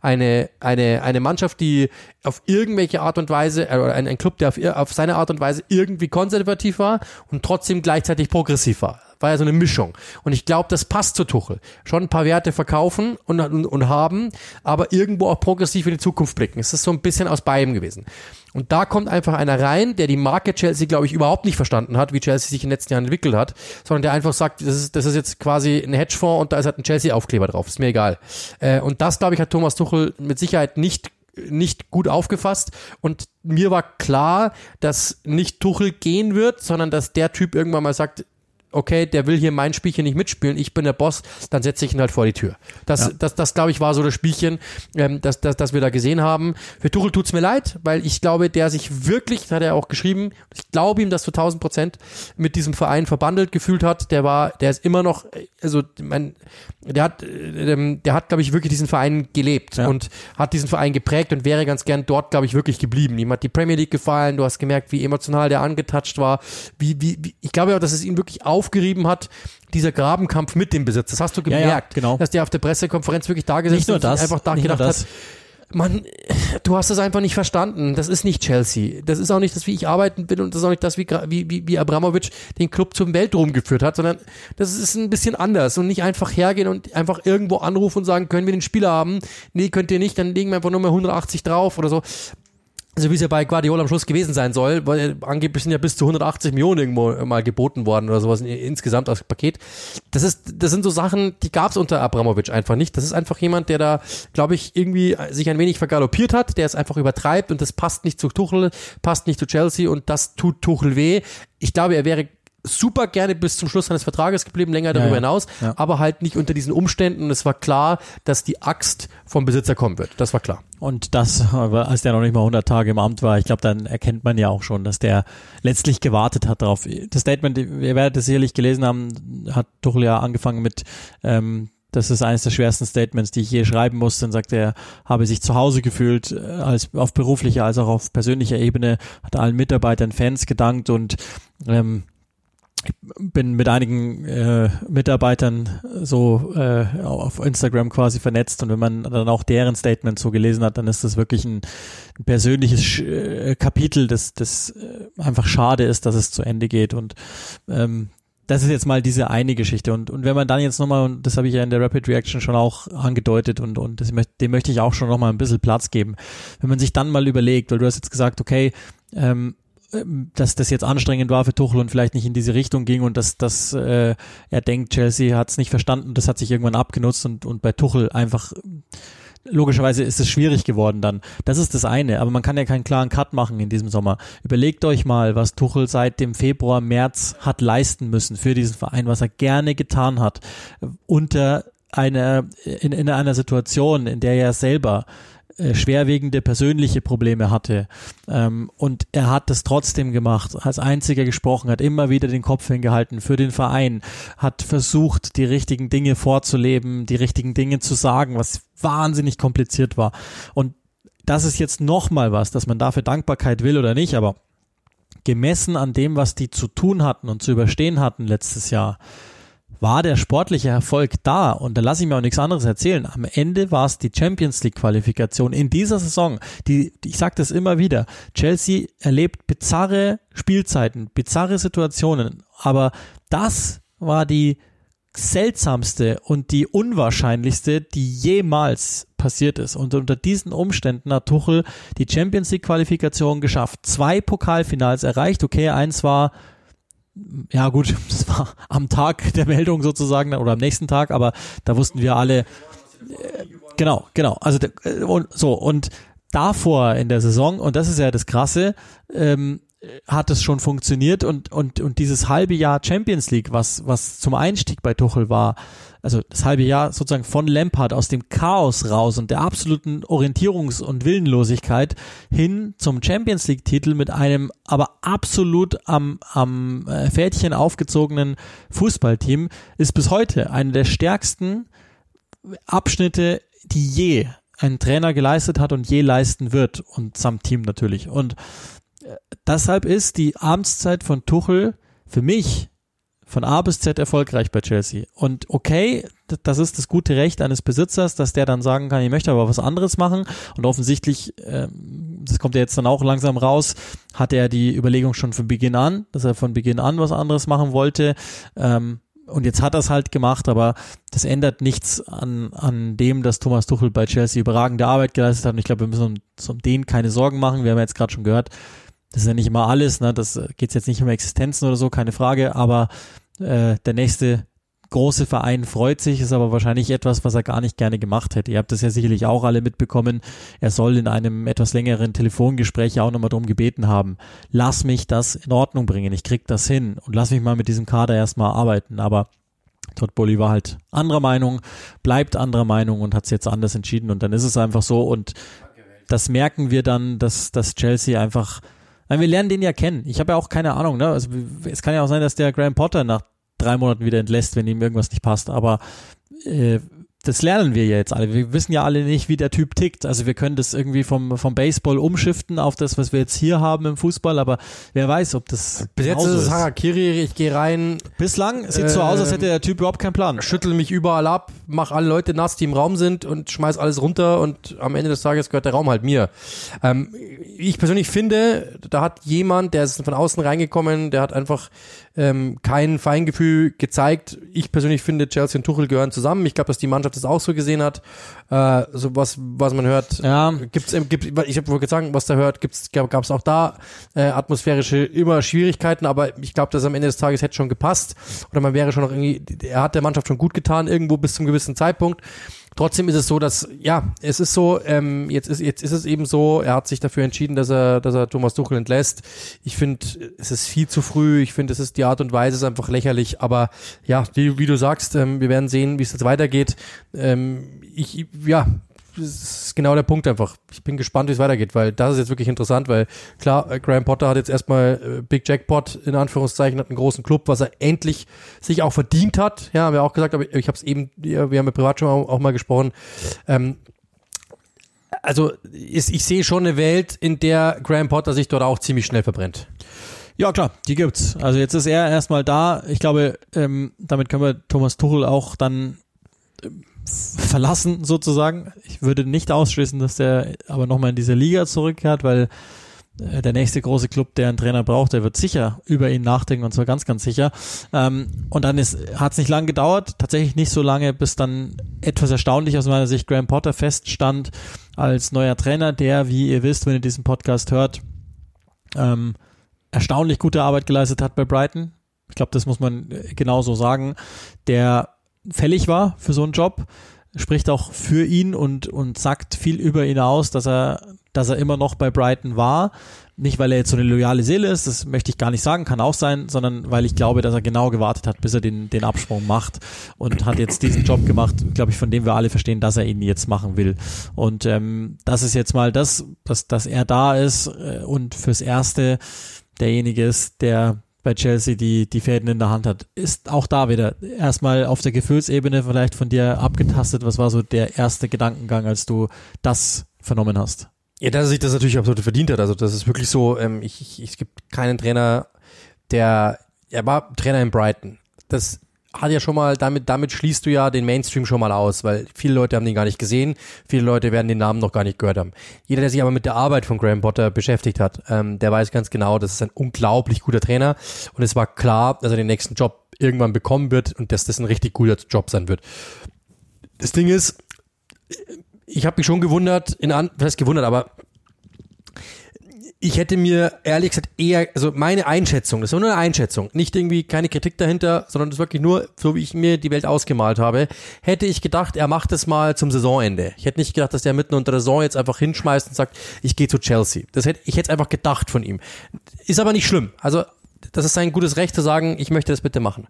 B: Eine, eine, eine Mannschaft, die auf irgendwelche Art und Weise, äh, ein, ein Club, der auf, auf seine Art und Weise irgendwie konservativ war und trotzdem gleichzeitig progressiv war war ja so eine Mischung. Und ich glaube, das passt zu Tuchel. Schon ein paar Werte verkaufen und, und, und haben, aber irgendwo auch progressiv in die Zukunft blicken. Es ist so ein bisschen aus beidem gewesen. Und da kommt einfach einer rein, der die Marke Chelsea, glaube ich, überhaupt nicht verstanden hat, wie Chelsea sich in den letzten Jahren entwickelt hat, sondern der einfach sagt, das ist, das ist jetzt quasi ein Hedgefonds und da ist halt ein Chelsea-Aufkleber drauf. Ist mir egal. Äh, und das, glaube ich, hat Thomas Tuchel mit Sicherheit nicht nicht gut aufgefasst und mir war klar, dass nicht Tuchel gehen wird, sondern dass der Typ irgendwann mal sagt, okay, der will hier mein Spielchen nicht mitspielen, ich bin der Boss, dann setze ich ihn halt vor die Tür. Das, ja. das, das glaube ich, war so das Spielchen, ähm, das, das, das wir da gesehen haben. Für Tuchel tut's mir leid, weil ich glaube, der sich wirklich, das hat er auch geschrieben, ich glaube ihm, dass zu 1000 Prozent mit diesem Verein verbandelt gefühlt hat. Der war, der ist immer noch, also mein, der hat, ähm, der hat, glaube ich, wirklich diesen Verein gelebt ja. und hat diesen Verein geprägt und wäre ganz gern dort, glaube ich, wirklich geblieben. Ihm hat die Premier League gefallen, du hast gemerkt, wie emotional der angetatscht war, wie, wie, wie ich glaube auch, dass es ihn wirklich auf aufgerieben hat, dieser Grabenkampf mit dem Besitz. Das hast du gemerkt, ja, ja,
A: genau.
B: dass der auf der Pressekonferenz wirklich da gesessen
A: nur das,
B: einfach da gedacht hat, man, du hast das einfach nicht verstanden. Das ist nicht Chelsea. Das ist auch nicht das, wie ich arbeiten bin und das ist auch nicht das, wie, wie, wie Abramovic den Club zum Weltruhm geführt hat, sondern das ist ein bisschen anders und nicht einfach hergehen und einfach irgendwo anrufen und sagen, können wir den Spieler haben? Nee, könnt ihr nicht, dann legen wir einfach nur mal 180 drauf oder so also wie es ja bei Guardiola am Schluss gewesen sein soll, weil angeblich sind ja bis zu 180 Millionen irgendwo mal geboten worden oder sowas insgesamt als Paket. Das ist, das sind so Sachen, die gab es unter Abramovic einfach nicht. Das ist einfach jemand, der da, glaube ich, irgendwie sich ein wenig vergaloppiert hat, der es einfach übertreibt und das passt nicht zu Tuchel, passt nicht zu Chelsea und das tut Tuchel weh. Ich glaube, er wäre super gerne bis zum Schluss seines Vertrages geblieben, länger darüber ja, ja. hinaus, ja. aber halt nicht unter diesen Umständen. Und es war klar, dass die Axt vom Besitzer kommen wird. Das war klar.
A: Und das, als der noch nicht mal 100 Tage im Amt war, ich glaube, dann erkennt man ja auch schon, dass der letztlich gewartet hat darauf. Das Statement, ihr werdet es sicherlich gelesen haben, hat Tuchel ja angefangen mit, ähm, das ist eines der schwersten Statements, die ich je schreiben musste. Dann sagt er, habe sich zu Hause gefühlt, äh, als auf beruflicher als auch auf persönlicher Ebene, hat allen Mitarbeitern, Fans gedankt und ähm, bin mit einigen äh, Mitarbeitern so äh, auf Instagram quasi vernetzt und wenn man dann auch deren Statement so gelesen hat, dann ist das wirklich ein, ein persönliches äh, Kapitel, das, das äh, einfach schade ist, dass es zu Ende geht und ähm, das ist jetzt mal diese eine Geschichte und, und wenn man dann jetzt nochmal, und das habe ich ja in der Rapid Reaction schon auch angedeutet und, und das, dem möchte ich auch schon nochmal ein bisschen Platz geben, wenn man sich dann mal überlegt, weil du hast jetzt gesagt, okay, ähm, dass das jetzt anstrengend war für Tuchel und vielleicht nicht in diese Richtung ging und dass, dass äh, er denkt, Chelsea hat es nicht verstanden, das hat sich irgendwann abgenutzt und, und bei Tuchel einfach logischerweise ist es schwierig geworden dann. Das ist das eine, aber man kann ja keinen klaren Cut machen in diesem Sommer. Überlegt euch mal, was Tuchel seit dem Februar, März hat leisten müssen für diesen Verein, was er gerne getan hat unter einer in, in einer Situation, in der er selber schwerwiegende persönliche Probleme hatte. Ähm, und er hat es trotzdem gemacht, als einziger gesprochen, hat immer wieder den Kopf hingehalten für den Verein, hat versucht, die richtigen Dinge vorzuleben, die richtigen Dinge zu sagen, was wahnsinnig kompliziert war. Und das ist jetzt nochmal was, dass man dafür Dankbarkeit will oder nicht, aber gemessen an dem, was die zu tun hatten und zu überstehen hatten letztes Jahr, war der sportliche Erfolg da und da lasse ich mir auch nichts anderes erzählen. Am Ende war es die Champions League Qualifikation in dieser Saison. Die, ich sage das immer wieder. Chelsea erlebt bizarre Spielzeiten, bizarre Situationen, aber das war die seltsamste und die unwahrscheinlichste, die jemals passiert ist. Und unter diesen Umständen hat Tuchel die Champions League Qualifikation geschafft, zwei Pokalfinals erreicht. Okay, eins war ja gut, das war am Tag der Meldung sozusagen oder am nächsten Tag, aber da wussten wir alle, äh, genau, genau, also äh, und, so und davor in der Saison und das ist ja das Krasse, ähm, hat es schon funktioniert und und und dieses halbe Jahr Champions League, was was zum Einstieg bei Tuchel war, also das halbe Jahr sozusagen von Lampard aus dem Chaos raus und der absoluten Orientierungs- und Willenlosigkeit hin zum Champions League-Titel mit einem aber absolut am, am äh, Pferdchen aufgezogenen Fußballteam ist bis heute eine der stärksten Abschnitte, die je ein Trainer geleistet hat und je leisten wird und samt Team natürlich. Und deshalb ist die Abendszeit von Tuchel für mich von A bis Z erfolgreich bei Chelsea. Und okay, das ist das gute Recht eines Besitzers, dass der dann sagen kann, ich möchte aber was anderes machen. Und offensichtlich, ähm, das kommt ja jetzt dann auch langsam raus, hat er die Überlegung schon von Beginn an, dass er von Beginn an was anderes machen wollte. Ähm, und jetzt hat er es halt gemacht, aber das ändert nichts an, an dem, dass Thomas Tuchel bei Chelsea überragende Arbeit geleistet hat. Und ich glaube, wir müssen uns um den keine Sorgen machen. Wir haben ja jetzt gerade schon gehört, das ist ja nicht immer alles, ne? Das geht jetzt nicht um Existenzen oder so, keine Frage, aber äh, der nächste große Verein freut sich, ist aber wahrscheinlich etwas, was er gar nicht gerne gemacht hätte. Ihr habt das ja sicherlich auch alle mitbekommen. Er soll in einem etwas längeren Telefongespräch auch nochmal darum gebeten haben, lass mich das in Ordnung bringen, ich krieg das hin und lass mich mal mit diesem Kader erstmal arbeiten. Aber Todd Bully war halt anderer Meinung, bleibt anderer Meinung und hat es jetzt anders entschieden und dann ist es einfach so und das merken wir dann, dass, dass Chelsea einfach weil wir lernen den ja kennen. Ich habe ja auch keine Ahnung, ne? Also es kann ja auch sein, dass der Graham Potter nach drei Monaten wieder entlässt, wenn ihm irgendwas nicht passt. Aber äh, das lernen wir ja jetzt alle. Wir wissen ja alle nicht, wie der Typ tickt. Also wir können das irgendwie vom, vom Baseball umschiften auf das, was wir jetzt hier haben im Fußball, aber wer weiß, ob das.
B: Bis jetzt ist es Harakiri, ich gehe rein.
A: Bislang sieht äh, so aus, als hätte der Typ überhaupt keinen Plan.
B: Schüttel mich überall ab, mach alle Leute nass, die im Raum sind und schmeiß alles runter und am Ende des Tages gehört der Raum halt mir. Ähm, ich persönlich finde, da hat jemand, der ist von außen reingekommen, der hat einfach ähm, kein Feingefühl gezeigt. Ich persönlich finde, Chelsea und Tuchel gehören zusammen. Ich glaube, dass die Mannschaft das auch so gesehen hat. Äh, so was, was man hört, ja. gibt's, gibt, ich habe wohl gesagt, was da hört, gibt's, gab es auch da äh, atmosphärische immer Schwierigkeiten, aber ich glaube, dass am Ende des Tages hätte schon gepasst oder man wäre schon noch irgendwie, er hat der Mannschaft schon gut getan irgendwo bis zum gewissen Zeitpunkt. Trotzdem ist es so, dass, ja, es ist so, ähm, jetzt ist, jetzt ist es eben so, er hat sich dafür entschieden, dass er, dass er Thomas Tuchel entlässt. Ich finde, es ist viel zu früh. Ich finde, es ist die Art und Weise ist einfach lächerlich. Aber ja, wie, wie du sagst, ähm, wir werden sehen, wie es jetzt weitergeht. Ähm, ich, ja, ist genau der Punkt einfach. Ich bin gespannt, wie es weitergeht, weil das ist jetzt wirklich interessant, weil klar, äh, Graham Potter hat jetzt erstmal äh, Big Jackpot in Anführungszeichen, hat einen großen Club, was er endlich sich auch verdient hat. Ja, haben wir auch gesagt, aber ich habe es eben, wir haben ja privat schon auch, mal gesprochen. Ähm, also ist, ich sehe schon eine Welt, in der Graham Potter sich dort auch ziemlich schnell verbrennt.
A: Ja, klar, die gibt's. Also jetzt ist er erstmal da. Ich glaube, ähm, damit können wir Thomas Tuchel auch dann verlassen sozusagen. Ich würde nicht ausschließen, dass der aber nochmal in diese Liga zurückkehrt, weil äh, der nächste große Club, der einen Trainer braucht, der wird sicher über ihn nachdenken und zwar ganz, ganz sicher. Ähm, und dann hat es nicht lange gedauert, tatsächlich nicht so lange, bis dann etwas erstaunlich aus meiner Sicht Graham Potter feststand als neuer Trainer, der, wie ihr wisst, wenn ihr diesen Podcast hört, ähm, erstaunlich gute Arbeit geleistet hat bei Brighton. Ich glaube, das muss man genauso sagen. Der fällig war für so einen Job, spricht auch für ihn und, und sagt viel über ihn aus, dass er dass er immer noch bei Brighton war. Nicht, weil er jetzt so eine loyale Seele ist, das möchte ich gar nicht sagen, kann auch sein, sondern weil ich glaube, dass er genau gewartet hat, bis er den, den Absprung macht und hat jetzt diesen Job gemacht, glaube ich, von dem wir alle verstehen, dass er ihn jetzt machen will. Und ähm, das ist jetzt mal das, dass, dass er da ist äh, und fürs Erste derjenige ist, der bei Chelsea die, die Fäden in der Hand hat. Ist auch da wieder erstmal auf der Gefühlsebene vielleicht von dir abgetastet. Was war so der erste Gedankengang, als du das vernommen hast?
B: Ja, dass er sich das natürlich absolut verdient hat. Also das ist wirklich so, ähm, ich, ich, es gibt keinen Trainer, der, er war Trainer in Brighton. Das hat ja schon mal, damit, damit schließt du ja den Mainstream schon mal aus, weil viele Leute haben den gar nicht gesehen, viele Leute werden den Namen noch gar nicht gehört haben. Jeder, der sich aber mit der Arbeit von Graham Potter beschäftigt hat, ähm, der weiß ganz genau, das ist ein unglaublich guter Trainer und es war klar, dass er den nächsten Job irgendwann bekommen wird und dass das ein richtig guter Job sein wird. Das Ding ist, ich habe mich schon gewundert, in an, was heißt gewundert, aber ich hätte mir ehrlich gesagt eher, also meine Einschätzung, das ist nur eine Einschätzung, nicht irgendwie keine Kritik dahinter, sondern das ist wirklich nur, so wie ich mir die Welt ausgemalt habe, hätte ich gedacht, er macht es mal zum Saisonende. Ich hätte nicht gedacht, dass der mitten unter der Saison jetzt einfach hinschmeißt und sagt, ich gehe zu Chelsea. Das hätte, ich hätte es einfach gedacht von ihm. Ist aber nicht schlimm. Also das ist sein gutes Recht zu sagen, ich möchte das bitte machen.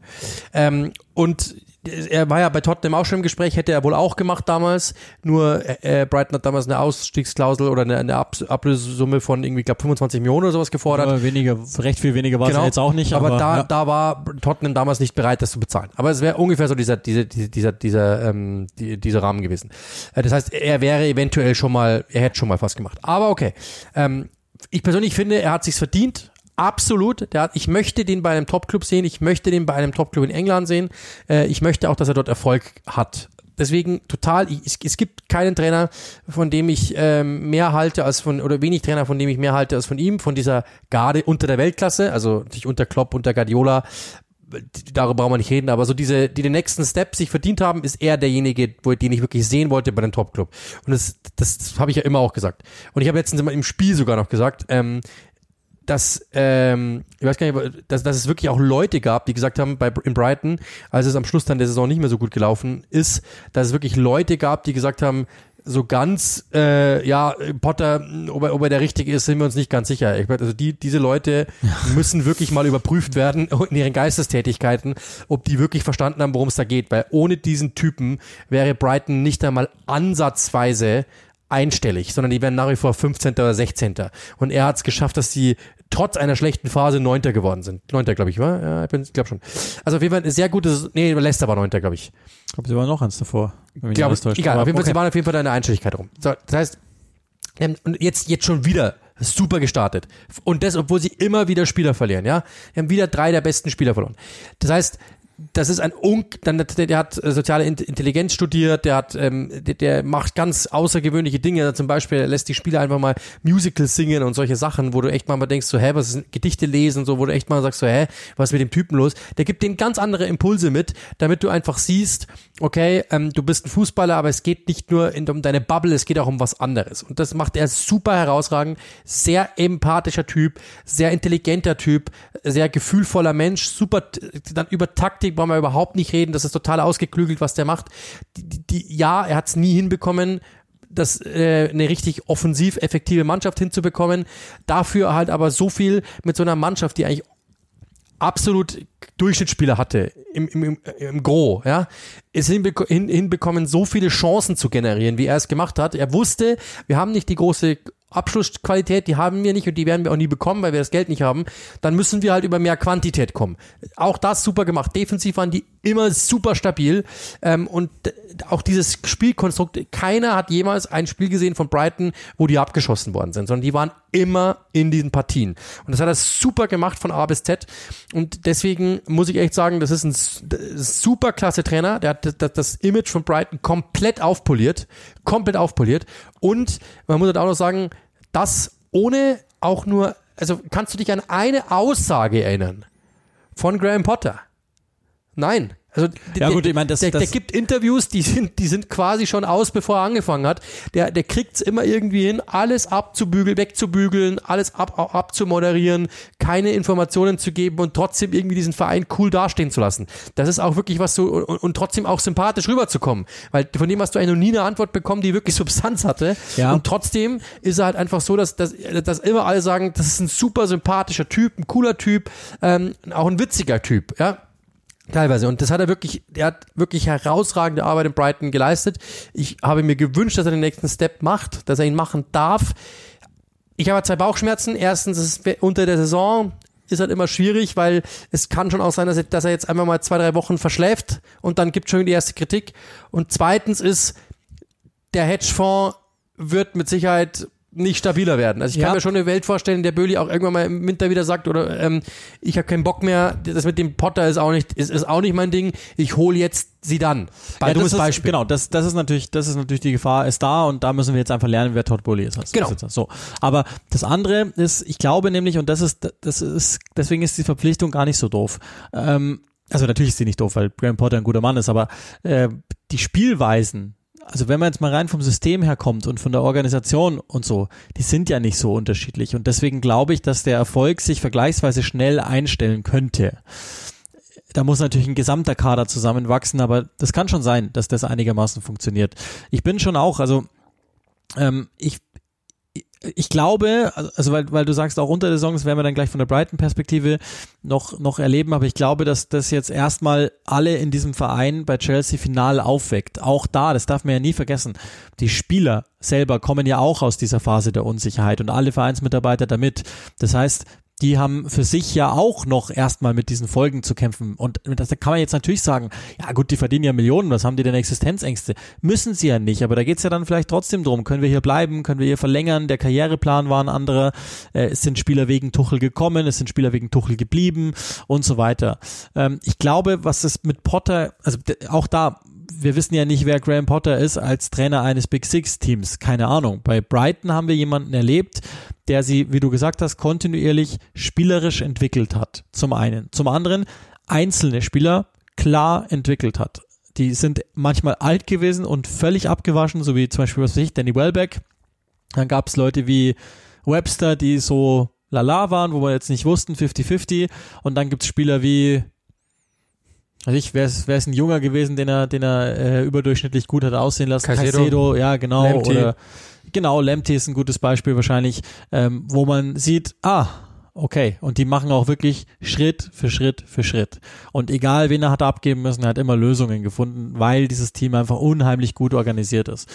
B: Ähm, und er war ja bei Tottenham auch schon im Gespräch, hätte er wohl auch gemacht damals. Nur äh, Brighton hat damals eine Ausstiegsklausel oder eine, eine Ab Ablösesumme von irgendwie, glaube 25 Millionen oder sowas gefordert.
A: Ja, weniger, recht viel weniger war es genau. jetzt auch nicht.
B: Aber, aber da, ja. da war Tottenham damals nicht bereit, das zu bezahlen. Aber es wäre ungefähr so dieser, dieser, dieser, dieser, ähm, die, dieser Rahmen gewesen. Äh, das heißt, er wäre eventuell schon mal, er hätte schon mal was gemacht. Aber okay. Ähm, ich persönlich finde, er hat sich's verdient. Absolut. Der hat, ich möchte den bei einem Top-Club sehen. Ich möchte den bei einem Top-Club in England sehen. Äh, ich möchte auch, dass er dort Erfolg hat. Deswegen total, es, es gibt keinen Trainer, von dem ich ähm, mehr halte als von, oder wenig Trainer, von dem ich mehr halte als von ihm, von dieser Garde unter der Weltklasse, also natürlich unter Klopp, unter Guardiola, darüber brauchen wir nicht reden, aber so diese, die den nächsten Step sich verdient haben, ist er derjenige, wo, den ich wirklich sehen wollte bei dem Top-Club. Und das, das habe ich ja immer auch gesagt. Und ich habe letztens im Spiel sogar noch gesagt, ähm, dass, ähm, ich weiß gar nicht, dass, dass es wirklich auch Leute gab, die gesagt haben, bei, in Brighton, als es am Schluss dann der Saison nicht mehr so gut gelaufen ist, dass es wirklich Leute gab, die gesagt haben, so ganz, äh, ja, Potter, ob er, ob er der Richtige ist, sind wir uns nicht ganz sicher. Ich, also die, diese Leute müssen wirklich mal überprüft werden in ihren Geistestätigkeiten, ob die wirklich verstanden haben, worum es da geht. Weil ohne diesen Typen wäre Brighton nicht einmal ansatzweise einstellig, sondern die werden nach wie vor 15. oder 16. Und er hat es geschafft, dass sie trotz einer schlechten Phase Neunter geworden sind. Neunter, glaube ich, war? Ja, ich glaube schon. Also auf jeden Fall ein sehr gutes, nee, Leicester war Neunter, glaube ich.
A: Ich glaube, sie waren noch eins davor.
B: Glaube, egal, auf jeden Fall, okay. sie waren auf jeden Fall eine Einstelligkeit rum. So, das heißt, und jetzt, jetzt schon wieder super gestartet. Und das, obwohl sie immer wieder Spieler verlieren, ja. Die haben wieder drei der besten Spieler verloren. Das heißt, das ist ein Un, dann der, hat äh, soziale Intelligenz studiert, der hat, ähm, der, der macht ganz außergewöhnliche Dinge. Zum Beispiel lässt die Spieler einfach mal Musicals singen und solche Sachen, wo du echt mal denkst, so hä, was ist Gedichte lesen, so wo du echt mal sagst, so hä, was ist mit dem Typen los? Der gibt den ganz andere Impulse mit, damit du einfach siehst, okay, ähm, du bist ein Fußballer, aber es geht nicht nur in, um deine Bubble, es geht auch um was anderes. Und das macht er super herausragend. Sehr empathischer Typ, sehr intelligenter Typ, sehr gefühlvoller Mensch, super dann über Taktik brauchen wir überhaupt nicht reden. Das ist total ausgeklügelt, was der macht. Die, die, ja, er hat es nie hinbekommen, das äh, eine richtig offensiv effektive Mannschaft hinzubekommen. Dafür halt aber so viel mit so einer Mannschaft, die eigentlich absolut Durchschnittsspieler hatte im, im, im, im Gro, ja, es hinbeko hin, hinbekommen, so viele Chancen zu generieren, wie er es gemacht hat. Er wusste, wir haben nicht die große Abschlussqualität, die haben wir nicht und die werden wir auch nie bekommen, weil wir das Geld nicht haben, dann müssen wir halt über mehr Quantität kommen. Auch das super gemacht. Defensiv waren die immer super stabil ähm, und auch dieses Spielkonstrukt, keiner hat jemals ein Spiel gesehen von Brighton, wo die abgeschossen worden sind, sondern die waren immer in diesen Partien. Und das hat er super gemacht von A bis Z und deswegen muss ich echt sagen, das ist ein super klasse Trainer, der hat das Image von Brighton komplett aufpoliert, komplett aufpoliert und man muss halt auch noch sagen, das ohne auch nur, also kannst du dich an eine Aussage erinnern von Graham Potter? Nein. Also
A: ja,
B: der,
A: gut, ich meine, das,
B: der,
A: das
B: der gibt Interviews, die sind, die sind quasi schon aus, bevor er angefangen hat. Der, der kriegt's immer irgendwie hin, alles abzubügeln, wegzubügeln, alles ab, ab, abzumoderieren, keine Informationen zu geben und trotzdem irgendwie diesen Verein cool dastehen zu lassen. Das ist auch wirklich was so und, und trotzdem auch sympathisch rüberzukommen. Weil von dem hast du eigentlich noch nie eine Antwort bekommen, die wirklich Substanz hatte.
A: Ja.
B: Und trotzdem ist er halt einfach so, dass, dass, dass immer alle sagen, das ist ein super sympathischer Typ, ein cooler Typ, ähm, auch ein witziger Typ, ja. Teilweise. Und das hat er wirklich, er hat wirklich herausragende Arbeit in Brighton geleistet. Ich habe mir gewünscht, dass er den nächsten Step macht, dass er ihn machen darf. Ich habe zwei Bauchschmerzen. Erstens ist es unter der Saison ist halt immer schwierig, weil es kann schon auch sein, dass er, dass er jetzt einmal mal zwei, drei Wochen verschläft und dann gibt schon die erste Kritik. Und zweitens ist, der Hedgefonds wird mit Sicherheit nicht stabiler werden. Also ich
A: Ja.
B: kann mir schon eine Welt vorstellen, in der Böhli auch irgendwann mal im Winter wieder sagt, oder ähm, ich habe keinen Bock mehr, das mit dem Potter ist auch nicht, ist, ist auch nicht mein Ding, ich hole jetzt sie dann. Bei
A: ja,
B: dummes
A: das ist,
B: Beispiel.
A: Genau, das, das ist natürlich, das ist natürlich die Gefahr, ist da und da müssen wir jetzt einfach lernen, wer Todd Bowley ist. als
B: Genau.
A: Besitzer. So. Aber das andere ist, ich glaube nämlich, und das ist, das ist, deswegen ist die Verpflichtung gar nicht so doof. Ähm, also natürlich ist sie nicht doof, weil Graham Potter ein guter Mann ist, aber äh, die Spielweisen, also wenn man jetzt mal rein vom System her kommt und von der Organisation und so, die sind ja nicht so unterschiedlich. Und deswegen glaube ich, dass der Erfolg sich vergleichsweise schnell einstellen könnte. Da muss natürlich ein gesamter Kader zusammenwachsen, aber das kann schon sein, dass das einigermaßen funktioniert. Ich bin schon auch, also ähm, ich ich glaube, also weil, weil du sagst, auch unter der Saison, das werden wir dann gleich von der Brighton-Perspektive noch, noch erleben, aber ich glaube, dass das jetzt erstmal alle in diesem Verein bei Chelsea final aufweckt. Auch da, das darf man ja nie vergessen, die Spieler selber kommen ja auch aus dieser Phase der Unsicherheit und alle Vereinsmitarbeiter damit. Das heißt, die haben für sich ja auch noch erstmal mit diesen Folgen zu kämpfen. Und das kann man jetzt natürlich sagen, ja gut, die verdienen ja Millionen, was haben die denn Existenzängste? Müssen sie ja nicht, aber da geht's ja dann vielleicht trotzdem drum. Können wir hier bleiben? Können wir hier verlängern? Der Karriereplan war ein anderer. Äh, es sind Spieler wegen Tuchel gekommen, es sind Spieler wegen Tuchel geblieben und so weiter. Ähm, ich glaube, was es mit Potter, also auch da, wir wissen ja nicht, wer Graham Potter ist als Trainer eines Big Six Teams. Keine Ahnung. Bei Brighton haben wir jemanden erlebt, der sie, wie du gesagt hast, kontinuierlich spielerisch entwickelt hat. Zum einen. Zum anderen einzelne Spieler klar entwickelt hat. Die sind manchmal alt gewesen und völlig abgewaschen, so wie zum Beispiel, was weiß ich, Danny Welbeck. Dann gab es Leute wie Webster, die so lala waren, wo wir jetzt nicht wussten, 50-50. Und dann gibt es Spieler wie, also ich, wer ist ein Junger gewesen, den er, den er äh, überdurchschnittlich gut hat aussehen lassen?
B: Caicedo.
A: ja, genau.
B: Lamptey.
A: Oder genau, Lemty ist ein gutes Beispiel wahrscheinlich, ähm, wo man sieht, ah, okay, und die machen auch wirklich Schritt für Schritt für Schritt. Und egal, wen er hat abgeben müssen, er hat immer Lösungen gefunden, weil dieses Team einfach unheimlich gut organisiert ist.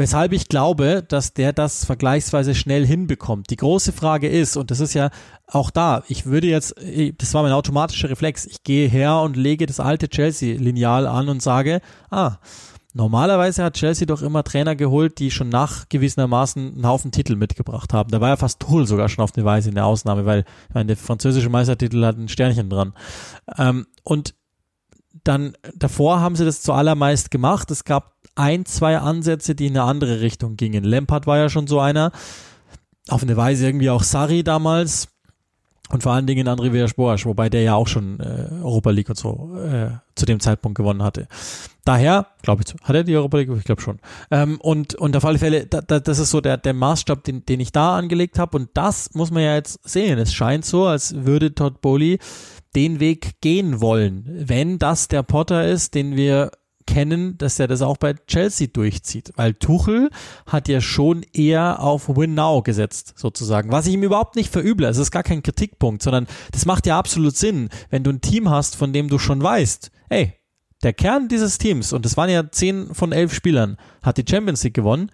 A: Weshalb ich glaube, dass der das vergleichsweise schnell hinbekommt. Die große Frage ist, und das ist ja auch da, ich würde jetzt, das war mein automatischer Reflex, ich gehe her und lege das alte Chelsea-Lineal an und sage, ah, normalerweise hat Chelsea doch immer Trainer geholt, die schon nachgewiesenermaßen einen Haufen Titel mitgebracht haben. Da war ja fast Tuchel sogar schon auf eine Weise eine Ausnahme, weil ich meine, der französische Meistertitel hat ein Sternchen dran. Ähm, und dann davor haben sie das zuallermeist gemacht. Es gab ein, zwei Ansätze, die in eine andere Richtung gingen. Lampard war ja schon so einer. Auf eine Weise irgendwie auch Sarri damals. Und vor allen Dingen André Villas-Boas, wobei der ja auch schon äh, Europa League und so äh, zu dem Zeitpunkt gewonnen hatte. Daher, glaube ich, hat er die Europa League? Ich glaube schon. Ähm, und, und auf alle Fälle, da, da, das ist so der, der Maßstab, den, den ich da angelegt habe. Und das muss man ja jetzt sehen. Es scheint so, als würde Todd Bowley den Weg gehen wollen. Wenn das der Potter ist, den wir kennen, dass er das auch bei Chelsea durchzieht. Weil Tuchel hat ja schon eher auf Win Now gesetzt, sozusagen. Was ich ihm überhaupt nicht verüble. Es ist gar kein Kritikpunkt, sondern das macht ja absolut Sinn, wenn du ein Team hast, von dem du schon weißt, ey, der Kern dieses Teams, und das waren ja zehn von elf Spielern, hat die Champions League gewonnen.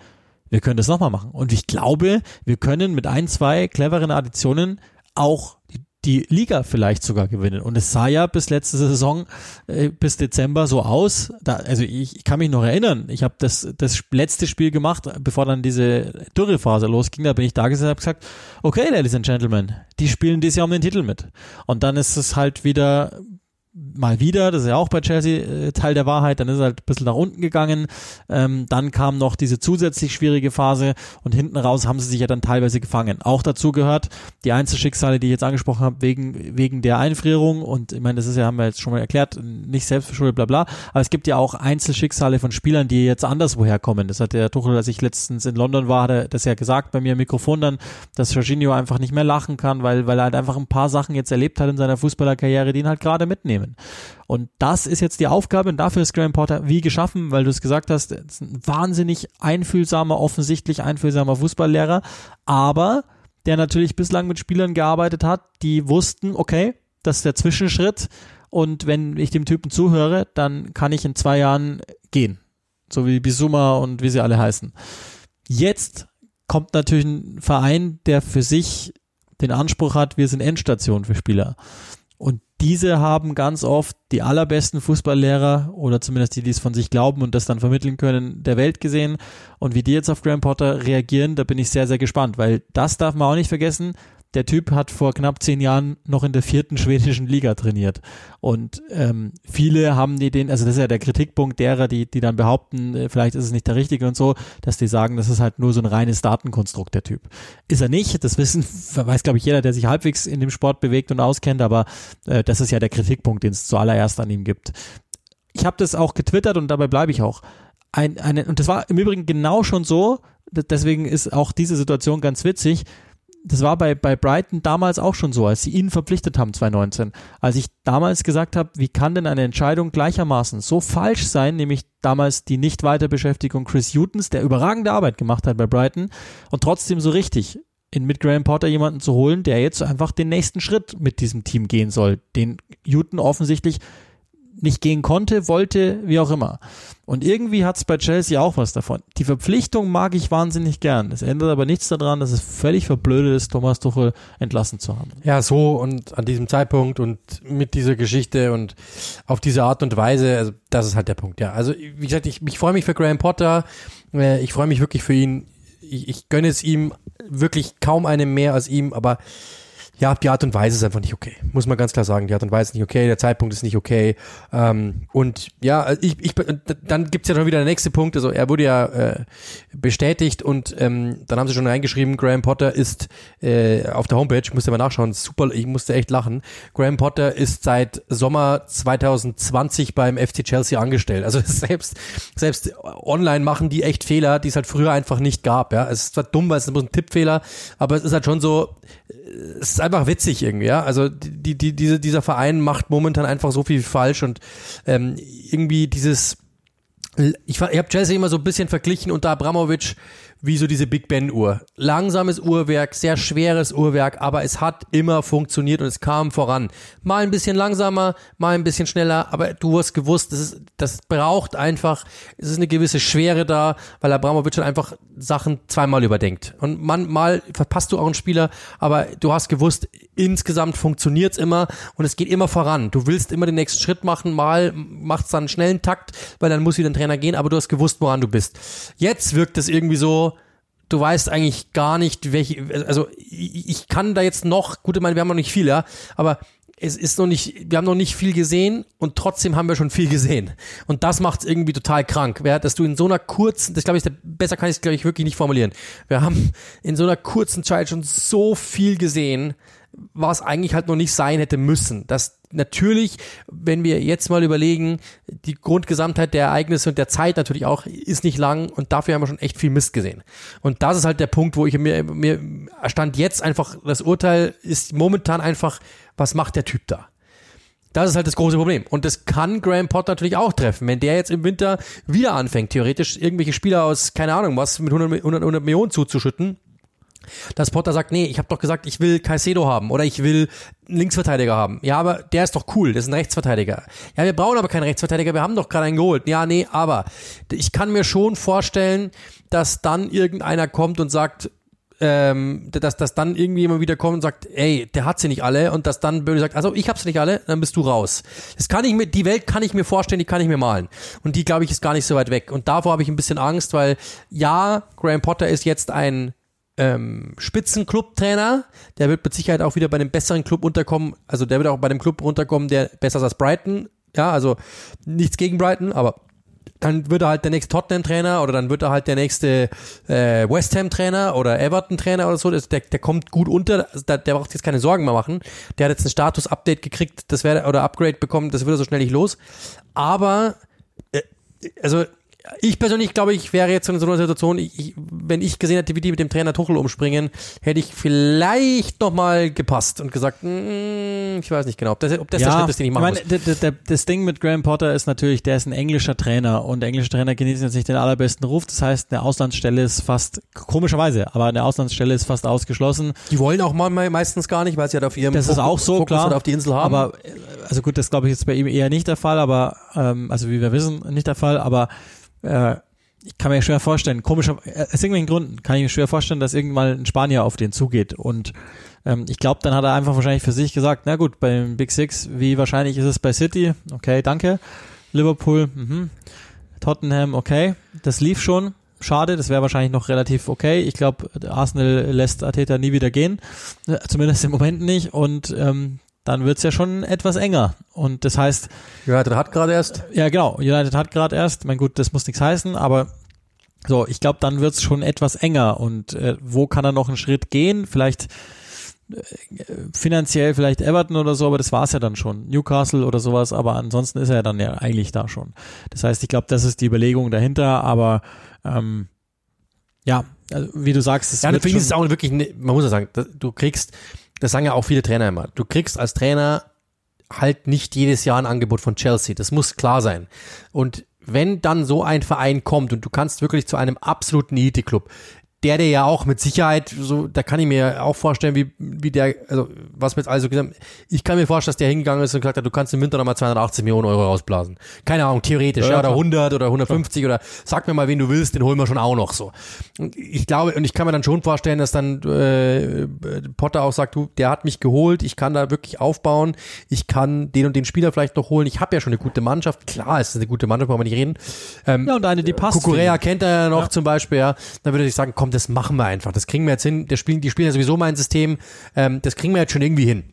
A: Wir können das nochmal machen. Und ich glaube, wir können mit ein, zwei cleveren Additionen auch die Liga vielleicht sogar gewinnen. Und es sah ja bis letzte Saison, äh, bis Dezember so aus. Da, also ich, ich kann mich noch erinnern, ich habe das, das letzte Spiel gemacht, bevor dann diese Dürrephase losging. Da bin ich da gesessen und habe gesagt, okay, Ladies and Gentlemen, die spielen dieses Jahr um den Titel mit. Und dann ist es halt wieder mal wieder, das ist ja auch bei Chelsea äh, Teil der Wahrheit, dann ist er halt ein bisschen nach unten gegangen, ähm, dann kam noch diese zusätzlich schwierige Phase und hinten raus haben sie sich ja dann teilweise gefangen. Auch dazu gehört die Einzelschicksale, die ich jetzt angesprochen habe, wegen, wegen der Einfrierung und ich meine, das ist ja, haben wir jetzt schon mal erklärt, nicht selbstverschuldet, bla bla, aber es gibt ja auch Einzelschicksale von Spielern, die jetzt anderswoher kommen. Das hat der Tuchel, als ich letztens in London war, hat er das ja gesagt bei mir im Mikrofon dann, dass Jorginho einfach nicht mehr lachen kann, weil, weil er halt einfach ein paar Sachen jetzt erlebt hat in seiner Fußballerkarriere, die ihn halt gerade mitnehmen können. Und das ist jetzt die Aufgabe und dafür ist Graham Potter wie geschaffen, weil du es gesagt hast, ist ein wahnsinnig einfühlsamer, offensichtlich einfühlsamer Fußballlehrer, aber der natürlich bislang mit Spielern gearbeitet hat, die wussten, okay, das ist der Zwischenschritt und wenn ich dem Typen zuhöre, dann kann ich in zwei Jahren gehen. So wie Bisuma und wie sie alle heißen. Jetzt kommt natürlich ein Verein, der für sich den Anspruch hat, wir sind Endstation für Spieler. Diese haben ganz oft die allerbesten Fußballlehrer oder zumindest die, die es von sich glauben und das dann vermitteln können, der Welt gesehen. Und wie die jetzt auf Graham Potter reagieren, da bin ich sehr, sehr gespannt, weil das darf man auch nicht vergessen der Typ hat vor knapp zehn Jahren noch in der vierten schwedischen Liga trainiert. Und ähm, viele haben die den, also das ist ja der Kritikpunkt derer, die, die dann behaupten, äh, vielleicht ist es nicht der richtige und so, dass die sagen, das ist halt nur so ein reines Datenkonstrukt, der Typ. Ist er nicht, das wissen, weiß glaube ich jeder, der sich halbwegs in dem Sport bewegt und auskennt, aber äh, das ist ja der Kritikpunkt, den es zuallererst an ihm gibt. Ich habe das auch getwittert und dabei bleibe ich auch. Ein, eine, und das war im Übrigen genau schon so, deswegen ist auch diese Situation ganz witzig das war bei, bei Brighton damals auch schon so, als sie ihn verpflichtet haben 2019. Als ich damals gesagt habe, wie kann denn eine Entscheidung gleichermaßen so falsch sein, nämlich damals die Nicht-Weiterbeschäftigung Chris Hutons, der überragende Arbeit gemacht hat bei Brighton und trotzdem so richtig in mit Graham Potter jemanden zu holen, der jetzt einfach den nächsten Schritt mit diesem Team gehen soll, den Hutton offensichtlich nicht gehen konnte, wollte, wie auch immer. Und irgendwie hat es bei Chelsea auch was davon. Die Verpflichtung mag ich wahnsinnig gern. Es ändert aber nichts daran, dass es völlig verblödet ist, Thomas Tuchel entlassen zu haben.
B: Ja, so und an diesem Zeitpunkt und mit dieser Geschichte und auf diese Art und Weise, also das ist halt der Punkt, ja. Also wie gesagt, ich, ich freue mich für Graham Potter. Äh, ich freue mich wirklich für ihn. Ich, ich gönne es ihm wirklich kaum einem mehr als ihm, aber ja, die Art und Weise ist einfach nicht okay. Muss man ganz klar sagen. Die Art und Weise ist nicht okay, der Zeitpunkt ist nicht okay. Ähm, und ja, ich, ich, dann gibt's ja noch wieder der nächste Punkt. Also er wurde ja äh, bestätigt und ähm, dann haben sie schon reingeschrieben, Graham Potter ist äh, auf der Homepage, musste mal nachschauen, super, ich musste echt lachen. Graham Potter ist seit Sommer 2020 beim FC Chelsea angestellt. Also selbst, selbst online machen die echt Fehler, die es halt früher einfach nicht gab. Ja, Es ist zwar dumm, weil es ist ein Tippfehler, aber es ist halt schon so, es ist einfach witzig irgendwie, ja. Also die, die, diese, dieser Verein macht momentan einfach so viel falsch und ähm, irgendwie dieses ich, ich habe Chelsea immer so ein bisschen verglichen unter Abramovic wie so diese Big Ben Uhr. Langsames Uhrwerk, sehr schweres Uhrwerk, aber es hat immer funktioniert und es kam voran. Mal ein bisschen langsamer, mal ein bisschen schneller, aber du hast gewusst, das, ist, das braucht einfach, es ist eine gewisse Schwere da, weil Abramovic halt einfach Sachen zweimal überdenkt. Und man, mal verpasst du auch einen Spieler, aber du hast gewusst, insgesamt funktioniert's immer und es geht immer voran. Du willst immer den nächsten Schritt machen, mal macht's dann einen schnellen Takt, weil dann muss wieder ein Trainer gehen, aber du hast gewusst, woran du bist. Jetzt wirkt es irgendwie so, du weißt eigentlich gar nicht, welche, also ich, kann da jetzt noch, gut, ich meine, wir haben noch nicht viel, ja, aber es ist noch nicht, wir haben noch nicht viel gesehen und trotzdem haben wir schon viel gesehen. Und das macht es irgendwie total krank, ja, dass du in so einer kurzen, das glaube ich, besser kann ich es, glaube ich, wirklich nicht formulieren. Wir haben in so einer kurzen Zeit schon so viel gesehen, was eigentlich halt noch nicht sein hätte müssen. Das natürlich, wenn wir jetzt mal überlegen, die Grundgesamtheit der Ereignisse und der Zeit natürlich auch ist nicht lang und dafür haben wir schon echt viel Mist gesehen. Und das ist halt der Punkt, wo ich mir, mir stand jetzt einfach, das Urteil ist momentan einfach, was macht der Typ da? Das ist halt das große Problem. Und das kann Graham Potter natürlich auch treffen. Wenn der jetzt im Winter wieder anfängt, theoretisch irgendwelche Spieler aus, keine Ahnung was, mit 100, 100, 100 Millionen zuzuschütten, dass Potter sagt, nee, ich habe doch gesagt, ich will Caicedo haben oder ich will einen Linksverteidiger haben. Ja, aber der ist doch cool, das ist ein Rechtsverteidiger. Ja, wir brauchen aber keinen Rechtsverteidiger, wir haben doch gerade einen geholt. Ja, nee, aber ich kann mir schon vorstellen, dass dann irgendeiner kommt und sagt, ähm, dass, dass dann irgendwie immer wieder kommt und sagt, ey, der hat sie nicht alle und dass dann Böhne sagt, also ich hab's nicht alle, dann bist du raus. Das kann ich mir, die Welt kann ich mir vorstellen, die kann ich mir malen. Und die, glaube ich, ist gar nicht so weit weg. Und davor habe ich ein bisschen Angst, weil ja, Graham Potter ist jetzt ein ähm, Spitzenclub-Trainer, der wird mit Sicherheit auch wieder bei einem besseren Club unterkommen, also der wird auch bei dem Club runterkommen, der besser ist als Brighton, ja, also nichts gegen Brighton, aber dann wird er halt der nächste Tottenham-Trainer oder dann wird er halt der nächste äh, West Ham-Trainer oder Everton-Trainer oder so. Der, der kommt gut unter, also der, der braucht jetzt keine Sorgen mehr machen. Der hat jetzt ein Status-Update gekriegt, das wäre oder Upgrade bekommen, das wird er so schnell nicht los. Aber äh, also ich persönlich glaube, ich wäre jetzt in so einer Situation, ich, ich, wenn ich gesehen hätte, wie die mit dem Trainer Tuchel umspringen, hätte ich vielleicht nochmal gepasst und gesagt, mm, ich weiß nicht genau, ob das, ob das
A: ja,
B: der Schritt ist, den ich machen
A: ich meine, der, der, Das Ding mit Graham Potter ist natürlich, der ist ein englischer Trainer und englische Trainer genießen jetzt nicht den allerbesten Ruf. Das heißt, eine Auslandsstelle ist fast, komischerweise, aber eine Auslandsstelle ist fast ausgeschlossen.
B: Die wollen auch mal meistens gar nicht, weil sie halt auf ihrem
A: Das ist auch so,
B: Fokus
A: klar.
B: halt auf die Insel haben.
A: Aber, also gut, das glaube ich jetzt bei ihm eher nicht der Fall, aber, ähm, also wie wir wissen, nicht der Fall, aber äh, ich kann mir schwer vorstellen, komischer, äh, aus irgendwelchen Gründen kann ich mir schwer vorstellen, dass irgendwann ein Spanier auf den zugeht. Und ähm, ich glaube, dann hat er einfach wahrscheinlich für sich gesagt, na gut, beim Big Six, wie wahrscheinlich ist es bei City? Okay, danke. Liverpool, mhm. Tottenham, okay. Das lief schon. Schade, das wäre wahrscheinlich noch relativ okay. Ich glaube, Arsenal lässt Ateta nie wieder gehen. Äh, Zumindest im Moment nicht. Und ähm, dann wird's ja schon etwas enger. Und das heißt,
B: United hat gerade erst.
A: ja, genau. United hat gerade erst. Mein gut, das muss nichts heißen, aber so, ich glaube, dann wird's schon etwas enger. Und äh, wo kann er noch einen Schritt gehen? Vielleicht äh, finanziell, vielleicht Everton oder so, aber das war's ja dann schon. Newcastle oder sowas, aber ansonsten ist er dann ja eigentlich da schon. Das heißt, ich glaube, das ist die Überlegung dahinter, aber ähm, ja, also, wie du sagst, es
B: Ja,
A: wird
B: deswegen ist es auch wirklich, ne- man muss ja sagen, du kriegst, das sagen ja auch viele Trainer immer, du kriegst als Trainer halt nicht jedes Jahr ein Angebot von Chelsea. Das muss klar sein. Und wenn dann so ein Verein kommt und du kannst wirklich zu einem absoluten Elite-Club, der der ja auch mit Sicherheit, so, da kann ich mir auch vorstellen, wie, wie der, also, was mir jetzt also gesagt, ich kann mir vorstellen, dass der hingegangen ist und gesagt hat, du kannst im Winter nochmal 280 Millionen Euro rausblasen. Keine Ahnung, theoretisch,
A: Ja,
B: ja,
A: ja,
B: oder
A: klar.
B: 100 oder 150 oder sag mir mal, wen du willst, den holen wir schon auch noch so. Und ich glaube, und ich kann mir dann schon vorstellen, dass dann äh, Potter auch sagt, du, der hat mich geholt, ich kann da wirklich aufbauen, ich kann den und den Spieler vielleicht noch holen, ich habe ja schon eine gute Mannschaft, klar, es ist eine gute Mannschaft, brauchen wir nicht reden. Ähm,
A: ja, und eine, die passt.
B: Kukurea kennt er ja noch
A: Ja.
B: zum Beispiel, ja. Dann würde ich sagen, komm, das machen wir einfach. Das kriegen wir jetzt hin. Das spielen, die spielen ja sowieso mein System. Ähm, das kriegen wir jetzt schon irgendwie hin.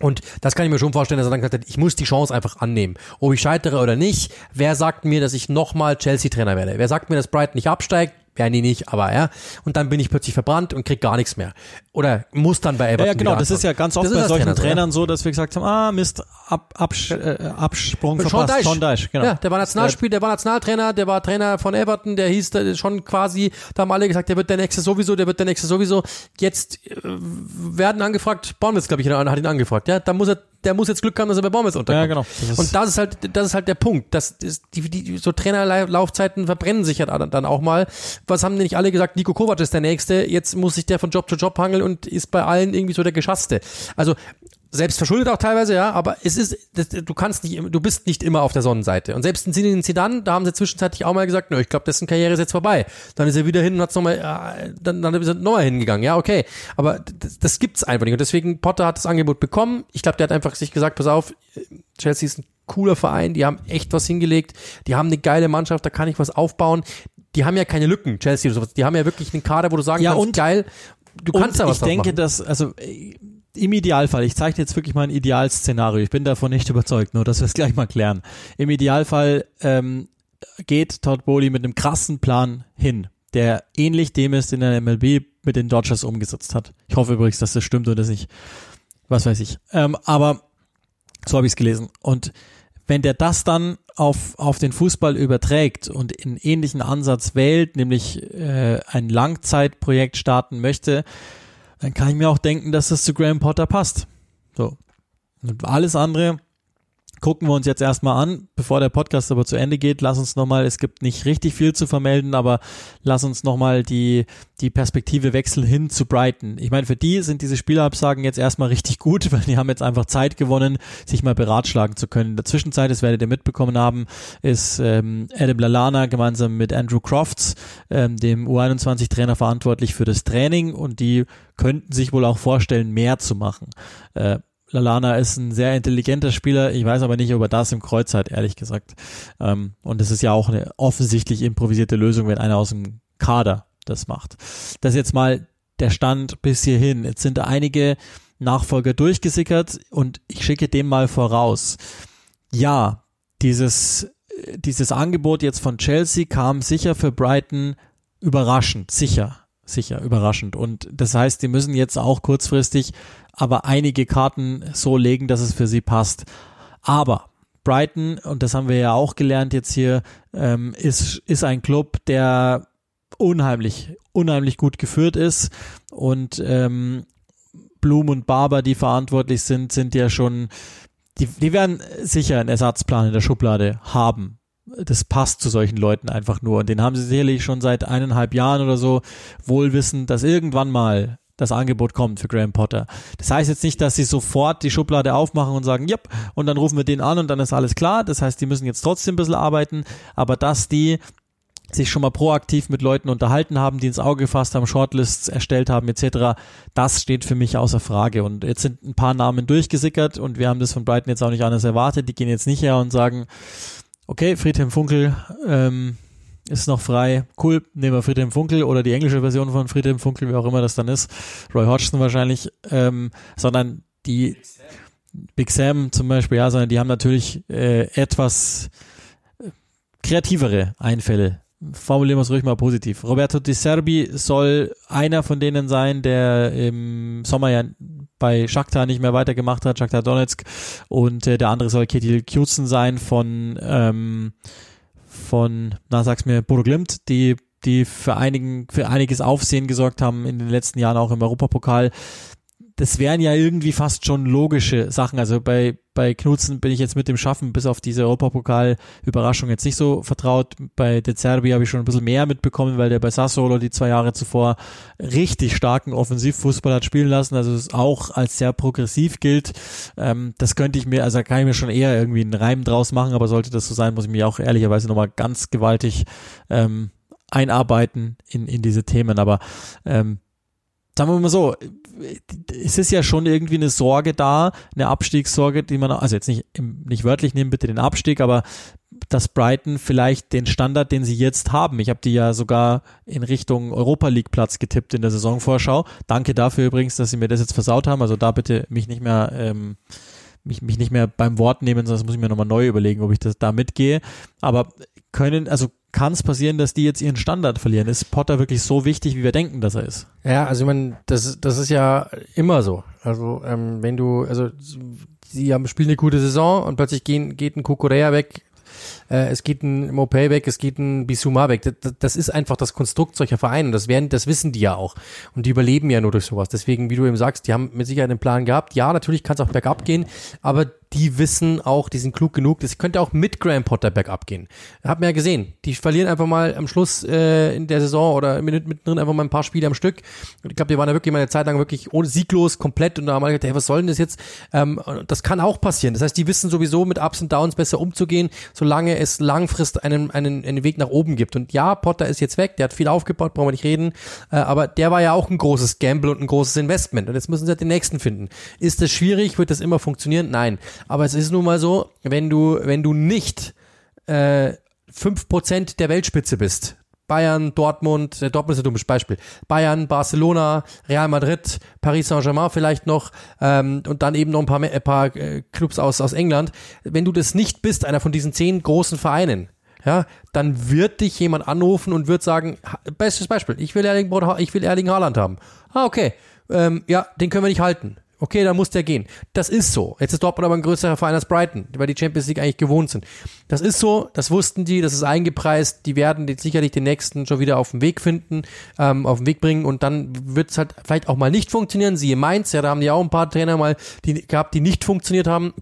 B: Und das kann ich mir schon vorstellen, dass er dann gesagt hat, ich muss die Chance einfach annehmen. Ob ich scheitere oder nicht, wer sagt mir, dass ich nochmal Chelsea-Trainer werde? Wer sagt mir, dass Brighton nicht absteigt? Ja, nee, nicht, aber ja. Und dann bin ich plötzlich verbrannt und krieg gar nichts mehr. Oder muss dann bei
A: Ja,
B: Everton
A: ja, genau,
B: wieder
A: das ist ja ganz oft
B: Das
A: bei solchen
B: Trainer so, ja.
A: Trainern so, dass wir gesagt haben, ah, Mist, ab, Absch, äh, Absprung
B: Sean
A: verpasst.
B: Dyche.
A: Sean Dyche, genau.
B: Ja, der war Nationalspieler, der war Nationaltrainer, der war Trainer von Everton, der hieß schon quasi, da haben alle gesagt, der wird der nächste sowieso, der wird der nächste sowieso. Jetzt äh, werden angefragt, Bournemouth, glaube ich, hat ihn angefragt, ja, da muss er, der muss jetzt Glück haben, dass er bei Bournemouth unterkommt.
A: Ja, genau. Das
B: Und das ist halt, das ist halt der Punkt, dass ist, die, die, so Trainerlaufzeiten verbrennen sich ja dann auch mal. Was haben denn nicht alle gesagt, Nico Kovac ist der Nächste, jetzt muss sich der von Job zu Job hangeln und ist bei allen irgendwie so der Geschasste. Also, selbst verschuldet auch teilweise, ja, aber es ist, das, du kannst nicht, du bist nicht immer auf der Sonnenseite. Und selbst in Zinedine Zidane, da haben sie zwischenzeitlich auch mal gesagt, nö, ich glaube, dessen Karriere ist jetzt vorbei. Dann ist er wieder hin und hat's nochmal, äh, dann, dann ist er nochmal hingegangen, ja, okay. Aber das, das gibt's einfach nicht. Und deswegen, Potter hat das Angebot bekommen. Ich glaube, der hat einfach sich gesagt, pass auf, Chelsea ist ein cooler Verein, die haben echt was hingelegt, die haben eine geile Mannschaft, da kann ich was aufbauen. Die haben ja keine Lücken, Chelsea oder sowas. Die haben ja wirklich einen Kader, wo du sagen
A: Ja,
B: kannst,
A: und-
B: geil, du kannst da was
A: ich denke,
B: machen.
A: dass, also äh, im Idealfall, ich zeichne jetzt wirklich mal ein Idealszenario, ich bin davon nicht überzeugt, nur dass wir es gleich mal klären. Im Idealfall ähm, geht Todd Bowley mit einem krassen Plan hin, der ähnlich dem ist, den der MLB mit den Dodgers umgesetzt hat. Ich hoffe übrigens, dass das stimmt oder nicht. Was weiß ich. Ähm, aber so habe ich es gelesen. Und wenn der das dann auf, auf den Fußball überträgt und einen ähnlichen Ansatz wählt, nämlich äh, ein Langzeitprojekt starten möchte, dann kann ich mir auch denken, dass das zu Graham Potter passt. So. Und alles andere gucken wir uns jetzt erstmal an, bevor der Podcast aber zu Ende geht. Lass uns nochmal, es gibt nicht richtig viel zu vermelden, aber lass uns nochmal die, die Perspektive wechseln hin zu Brighton. Ich meine, für die sind diese Spielerabsagen jetzt erstmal richtig gut, weil die haben jetzt einfach Zeit gewonnen, sich mal beratschlagen zu können. In der Zwischenzeit, das werdet ihr mitbekommen haben, ist ähm, Adam Lalana gemeinsam mit Andrew Crofts, ähm, dem U21-Trainer, verantwortlich für das Training und die könnten sich wohl auch vorstellen, mehr zu machen. Äh, Lalana ist ein sehr intelligenter Spieler. Ich weiß aber nicht, ob er das im Kreuz hat, ehrlich gesagt. Ähm, und es ist ja auch eine offensichtlich improvisierte Lösung, wenn einer aus dem Kader das macht. Das jetzt mal der Stand bis hierhin. Jetzt sind einige Nachfolger durchgesickert und ich schicke dem mal voraus. Ja, dieses, dieses Angebot jetzt von Chelsea kam sicher für Brighton überraschend, sicher, sicher überraschend. Und das heißt, die müssen jetzt auch kurzfristig aber einige Karten so legen, dass es für sie passt. Aber Brighton, und das haben wir ja auch gelernt jetzt hier, ähm, ist, ist ein Club, der unheimlich, unheimlich gut geführt ist und ähm, Blum und Barber, die verantwortlich sind, sind ja schon, die, die werden sicher einen Ersatzplan in der Schublade haben. Das passt zu solchen Leuten einfach nur. Und den haben sie sicherlich schon seit eineinhalb Jahren oder so wohl wissen, dass irgendwann mal das Angebot kommt für Graham Potter. Das heißt jetzt nicht, dass sie sofort die Schublade aufmachen und sagen, yep, und dann rufen wir den an und dann ist alles klar. Das heißt, die müssen jetzt trotzdem ein bisschen arbeiten, aber dass die sich schon mal proaktiv mit Leuten unterhalten haben, die ins Auge gefasst haben, Shortlists erstellt haben etc., das steht für mich außer Frage. Und jetzt sind ein paar Namen durchgesickert und wir haben das von Brighton jetzt auch nicht anders erwartet. Die gehen jetzt nicht her und sagen, okay, Friedhelm Funkel ähm, ist noch frei, cool, nehmen wir Friedhelm Funkel oder die englische Version von Friedhelm Funkel, wie auch immer das dann ist, Roy Hodgson wahrscheinlich, ähm, sondern die Big Sam zum Beispiel, ja, sondern die haben natürlich äh, etwas kreativere Einfälle. Formulieren wir es ruhig mal positiv. Roberto Di Serbi soll einer von denen sein, der im Sommer ja bei Shakhtar nicht mehr weitergemacht hat, Shakhtar Donetsk, und äh, der andere soll Ketil Kjutzen sein von, ähm, von, na sag's mir, Bodo Glimt, die die für einigen, für einiges Aufsehen gesorgt haben in den letzten Jahren auch im Europapokal das wären ja irgendwie fast schon logische Sachen. Also bei, bei Knutzen bin ich jetzt mit dem Schaffen bis auf diese Europapokal-Überraschung jetzt nicht so vertraut. Bei De Zerbi habe ich schon ein bisschen mehr mitbekommen, weil der bei Sassolo die zwei Jahre zuvor richtig starken Offensivfußball hat spielen lassen. Also es auch als sehr progressiv gilt. Ähm, das könnte ich mir, also da kann ich mir schon eher irgendwie einen Reim draus machen, aber sollte das so sein, muss ich mich auch ehrlicherweise nochmal ganz gewaltig ähm, einarbeiten in, in diese Themen. Aber ähm, sagen wir mal so, es ist ja schon irgendwie eine Sorge da, eine Abstiegssorge, die man, also jetzt nicht, nicht wörtlich nehmen, bitte den Abstieg, aber dass Brighton vielleicht den Standard, den sie jetzt haben, ich habe die ja sogar in Richtung Europa League Platz getippt in der Saisonvorschau. Danke dafür übrigens, dass sie mir das jetzt versaut haben. Also da bitte mich nicht mehr ähm, mich, mich nicht mehr beim Wort nehmen, sonst muss ich mir nochmal neu überlegen, ob ich das da mitgehe. Aber können, also kann es passieren, dass die jetzt ihren Standard verlieren? Ist Potter wirklich so wichtig, wie wir denken, dass er ist?
B: Ja, also ich meine, das, das ist ja immer so. Also ähm, wenn du, also sie haben spielen eine gute Saison und plötzlich gehen, geht ein Kukurea weg, äh, es geht ein Mopay weg, es geht ein Bissouma weg. Das, das, ist einfach das Konstrukt solcher Vereine. Das werden, das wissen die ja auch. Und die überleben ja nur durch sowas. Deswegen, wie du eben sagst, die haben mit Sicherheit einen Plan gehabt. Ja, natürlich kann es auch bergab gehen, aber die wissen auch, die sind klug genug. Das könnte auch mit Graham Potter bergab gehen. Hab mir ja gesehen. Die verlieren einfach mal am Schluss äh, in der Saison oder mittendrin einfach mal ein paar Spiele am Stück. Ich glaube, die waren da wirklich mal eine Zeit lang wirklich ohne sieglos komplett und da haben wir gedacht, hey, was soll denn das jetzt? Ähm, das kann auch passieren. Das heißt, die wissen sowieso mit Ups und Downs besser umzugehen, solange es langfristig einen, einen, einen Weg nach oben gibt. Und ja, Potter ist jetzt weg, der hat viel aufgebaut, brauchen wir nicht reden. Äh, aber der war ja auch ein großes Gamble und ein großes Investment. Und jetzt müssen sie halt den nächsten finden. Ist das schwierig? Wird das immer funktionieren? Nein. Aber es ist nun mal so, wenn du, wenn du nicht äh, 5% der Weltspitze bist, Bayern, Dortmund, äh, Dortmund ist ein dummes Beispiel. Bayern, Barcelona, Real Madrid, Paris Saint-Germain vielleicht noch ähm, und dann eben noch ein paar, ein paar äh, Clubs aus, aus England. Wenn du das nicht bist, einer von diesen zehn großen Vereinen, ja, dann wird dich jemand anrufen und wird sagen, bestes Beispiel, ich will Erling, ich will Erling Haaland haben. Ah, okay, ähm, ja, den können wir nicht halten. Okay, dann muss der gehen. Das ist so. Jetzt ist Dortmund aber ein größerer Verein als Brighton, weil die Champions League eigentlich gewohnt sind. Das ist so, das wussten die, das ist eingepreist. Die werden jetzt sicherlich den nächsten schon wieder auf den Weg finden, ähm, auf den Weg bringen und dann wird es halt vielleicht auch mal nicht funktionieren. Siehe Mainz, ja, da haben die auch ein paar Trainer mal die, gehabt, die nicht funktioniert haben.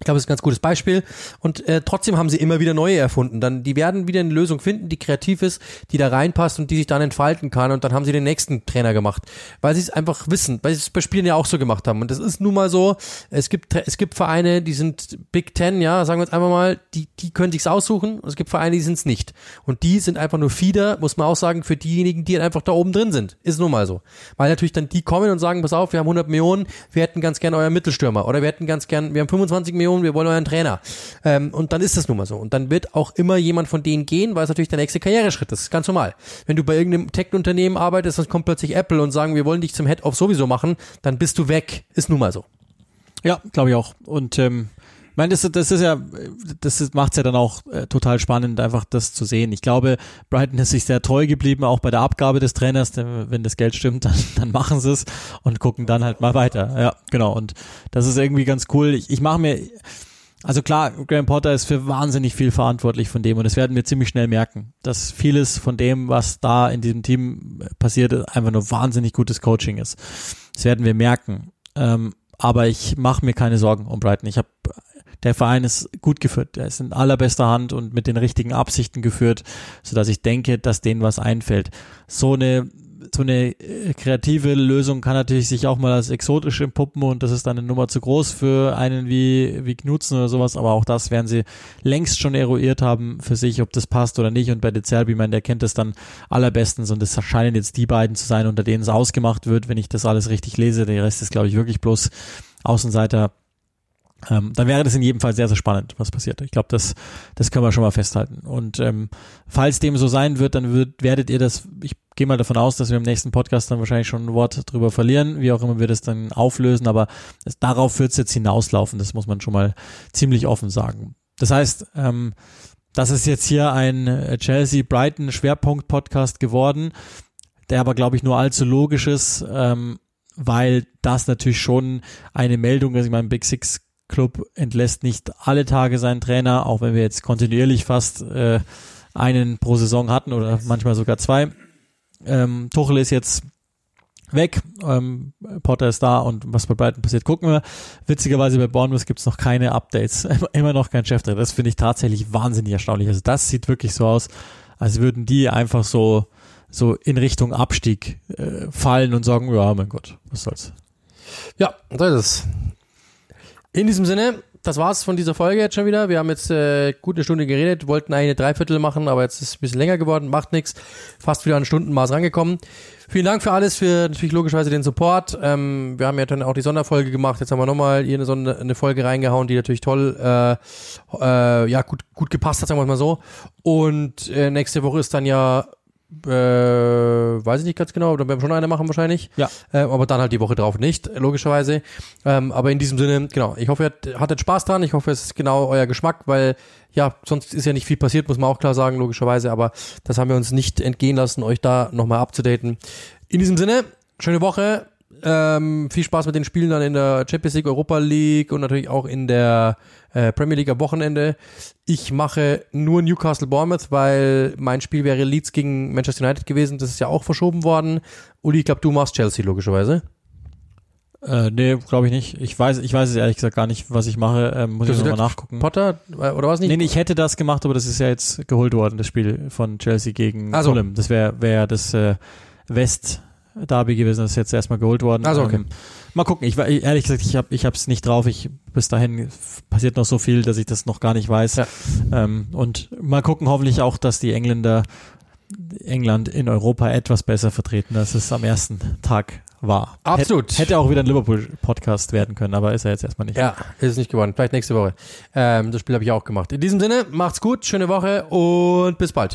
B: Ich glaube, das ist ein ganz gutes Beispiel. Und äh, trotzdem haben sie immer wieder neue erfunden. Dann, die werden wieder eine Lösung finden, die kreativ ist, die da reinpasst und die sich dann entfalten kann. Und dann haben sie den nächsten Trainer gemacht, weil sie es einfach wissen, weil sie es bei Spielen ja auch so gemacht haben. Und das ist nun mal so. Es gibt es gibt Vereine, die sind Big Ten, ja, sagen wir jetzt einfach mal, die die können sich's aussuchen. Und es gibt Vereine, die sind's nicht. Und die sind einfach nur Fieder, muss man auch sagen, für diejenigen, die einfach da oben drin sind. Ist nun mal so, weil natürlich dann die kommen und sagen, pass auf, wir haben 100 Millionen, wir hätten ganz gern euer Mittelstürmer oder wir hätten ganz gern, wir haben 25 Millionen Millionen, wir wollen euren Trainer. Ähm, und dann ist das nun mal so. Und dann wird auch immer jemand von denen gehen, weil es natürlich der nächste Karriereschritt ist. Das ist ganz normal. Wenn du bei irgendeinem Tech-Unternehmen arbeitest, dann kommt plötzlich Apple und sagen, wir wollen dich zum Head-Off sowieso machen, dann bist du weg. Ist nun mal so.
A: Ja, glaube ich auch. Und ähm, ich meine, das, das ist ja, das macht es ja dann auch äh, total spannend, einfach das zu sehen. Ich glaube, Brighton ist sich sehr treu geblieben, auch bei der Abgabe des Trainers. Denn wenn das Geld stimmt, dann, dann machen sie es und gucken dann halt mal weiter. Ja, genau. Und das ist irgendwie ganz cool. Ich, ich mache mir, also klar, Graham Potter ist für wahnsinnig viel verantwortlich von dem und das werden wir ziemlich schnell merken, dass vieles von dem, was da in diesem Team passiert, einfach nur wahnsinnig gutes Coaching ist. Das werden wir merken. Ähm, aber ich mache mir keine Sorgen um Brighton. Ich habe der Verein ist gut geführt, er ist in allerbester Hand und mit den richtigen Absichten geführt, so dass ich denke, dass denen was einfällt. So eine so eine äh, kreative Lösung kann natürlich sich auch mal als exotisch empuppen und das ist dann eine Nummer zu groß für einen wie, wie Knutzen oder sowas, aber auch das werden sie längst schon eruiert haben für sich, ob das passt oder nicht. Und bei De Zerbi, man, der kennt das dann allerbestens und es scheinen jetzt die beiden zu sein, unter denen es ausgemacht wird, wenn ich das alles richtig lese, der Rest ist glaube ich wirklich bloß Außenseiter ähm, dann wäre das in jedem Fall sehr, sehr spannend, was passiert. Ich glaube, das, das können wir schon mal festhalten. Und ähm, falls dem so sein wird, dann wird, werdet ihr das, ich gehe mal davon aus, dass wir im nächsten Podcast dann wahrscheinlich schon ein Wort drüber verlieren, wie auch immer wir das dann auflösen, aber das, darauf wird es jetzt hinauslaufen, das muss man schon mal ziemlich offen sagen. Das heißt, ähm, das ist jetzt hier ein äh, Chelsea-Brighton-Schwerpunkt-Podcast geworden, der aber, glaube ich, nur allzu logisch ist, ähm, weil das natürlich schon eine Meldung ist. Ich meine, Big Six Club entlässt nicht alle Tage seinen Trainer, auch wenn wir jetzt kontinuierlich fast äh, einen pro Saison hatten oder manchmal sogar zwei. Ähm, Tuchel ist jetzt weg, ähm, Potter ist da und was bei Brighton passiert, gucken wir. Witzigerweise bei Bournemouth gibt es noch keine Updates, immer noch kein Cheftrainer. Das finde ich tatsächlich wahnsinnig erstaunlich. Also das sieht wirklich so aus, als würden die einfach so so in Richtung Abstieg äh, fallen und sagen, ja, mein Gott, was soll's.
B: Ja, so ist. In diesem Sinne, das war's von dieser Folge jetzt schon wieder. Wir haben jetzt äh, gut eine Stunde geredet, wollten eine Dreiviertel machen, aber jetzt ist es ein bisschen länger geworden, macht nichts. Fast wieder an Stundenmaß rangekommen. Vielen Dank für alles, für natürlich logischerweise den Support. Ähm, wir haben ja dann auch die Sonderfolge gemacht. Jetzt haben wir nochmal hier eine, Sonder eine Folge reingehauen, die natürlich toll, äh, äh, ja, gut, gut gepasst hat, sagen wir mal so. Und äh, nächste Woche ist dann ja äh, weiß ich nicht ganz genau, dann werden wir schon eine machen wahrscheinlich.
A: Ja.
B: Äh, aber dann halt die Woche drauf nicht, logischerweise. Ähm, aber in diesem Sinne, genau, ich hoffe, ihr hattet Spaß dran. Ich hoffe, es ist genau euer Geschmack, weil ja, sonst ist ja nicht viel passiert, muss man auch klar sagen, logischerweise. Aber das haben wir uns nicht entgehen lassen, euch da nochmal abzudaten. In diesem Sinne, schöne Woche. Ähm, viel Spaß mit den Spielen dann in der Champions League, Europa League und natürlich auch in der äh, Premier League am Wochenende. Ich mache nur Newcastle Bournemouth, weil mein Spiel wäre Leeds gegen Manchester United gewesen. Das ist ja auch verschoben worden. Uli, ich glaube, du machst Chelsea logischerweise.
A: Äh, nee, glaube ich nicht. Ich weiß, ich weiß es ehrlich gesagt gar nicht, was ich mache. Ähm, muss
B: Du
A: ich nochmal nachgucken.
B: Potter äh, oder was nicht?
A: Nee, nee, ich hätte das gemacht, aber das ist ja jetzt geholt worden, das Spiel von Chelsea gegen
B: Ach so.
A: Fulham. Das wäre wär das äh, West-Derby gewesen, das ist jetzt erstmal geholt worden.
B: Ach so, okay.
A: Ähm, mal gucken. Ich, ehrlich gesagt, ich habe ich hab's nicht drauf. Ich bis dahin passiert noch so viel, dass ich das noch gar nicht weiß.
B: Ja.
A: Ähm, und mal gucken, hoffentlich auch, dass die Engländer England in Europa etwas besser vertreten, als es am ersten Tag war.
B: Absolut.
A: Hätte, hätte auch wieder ein Liverpool-Podcast werden können, aber ist er jetzt erstmal nicht.
B: Ja, ist es nicht geworden. Vielleicht nächste Woche. Ähm, das Spiel habe ich auch gemacht. In diesem Sinne, macht's gut, schöne Woche und bis bald.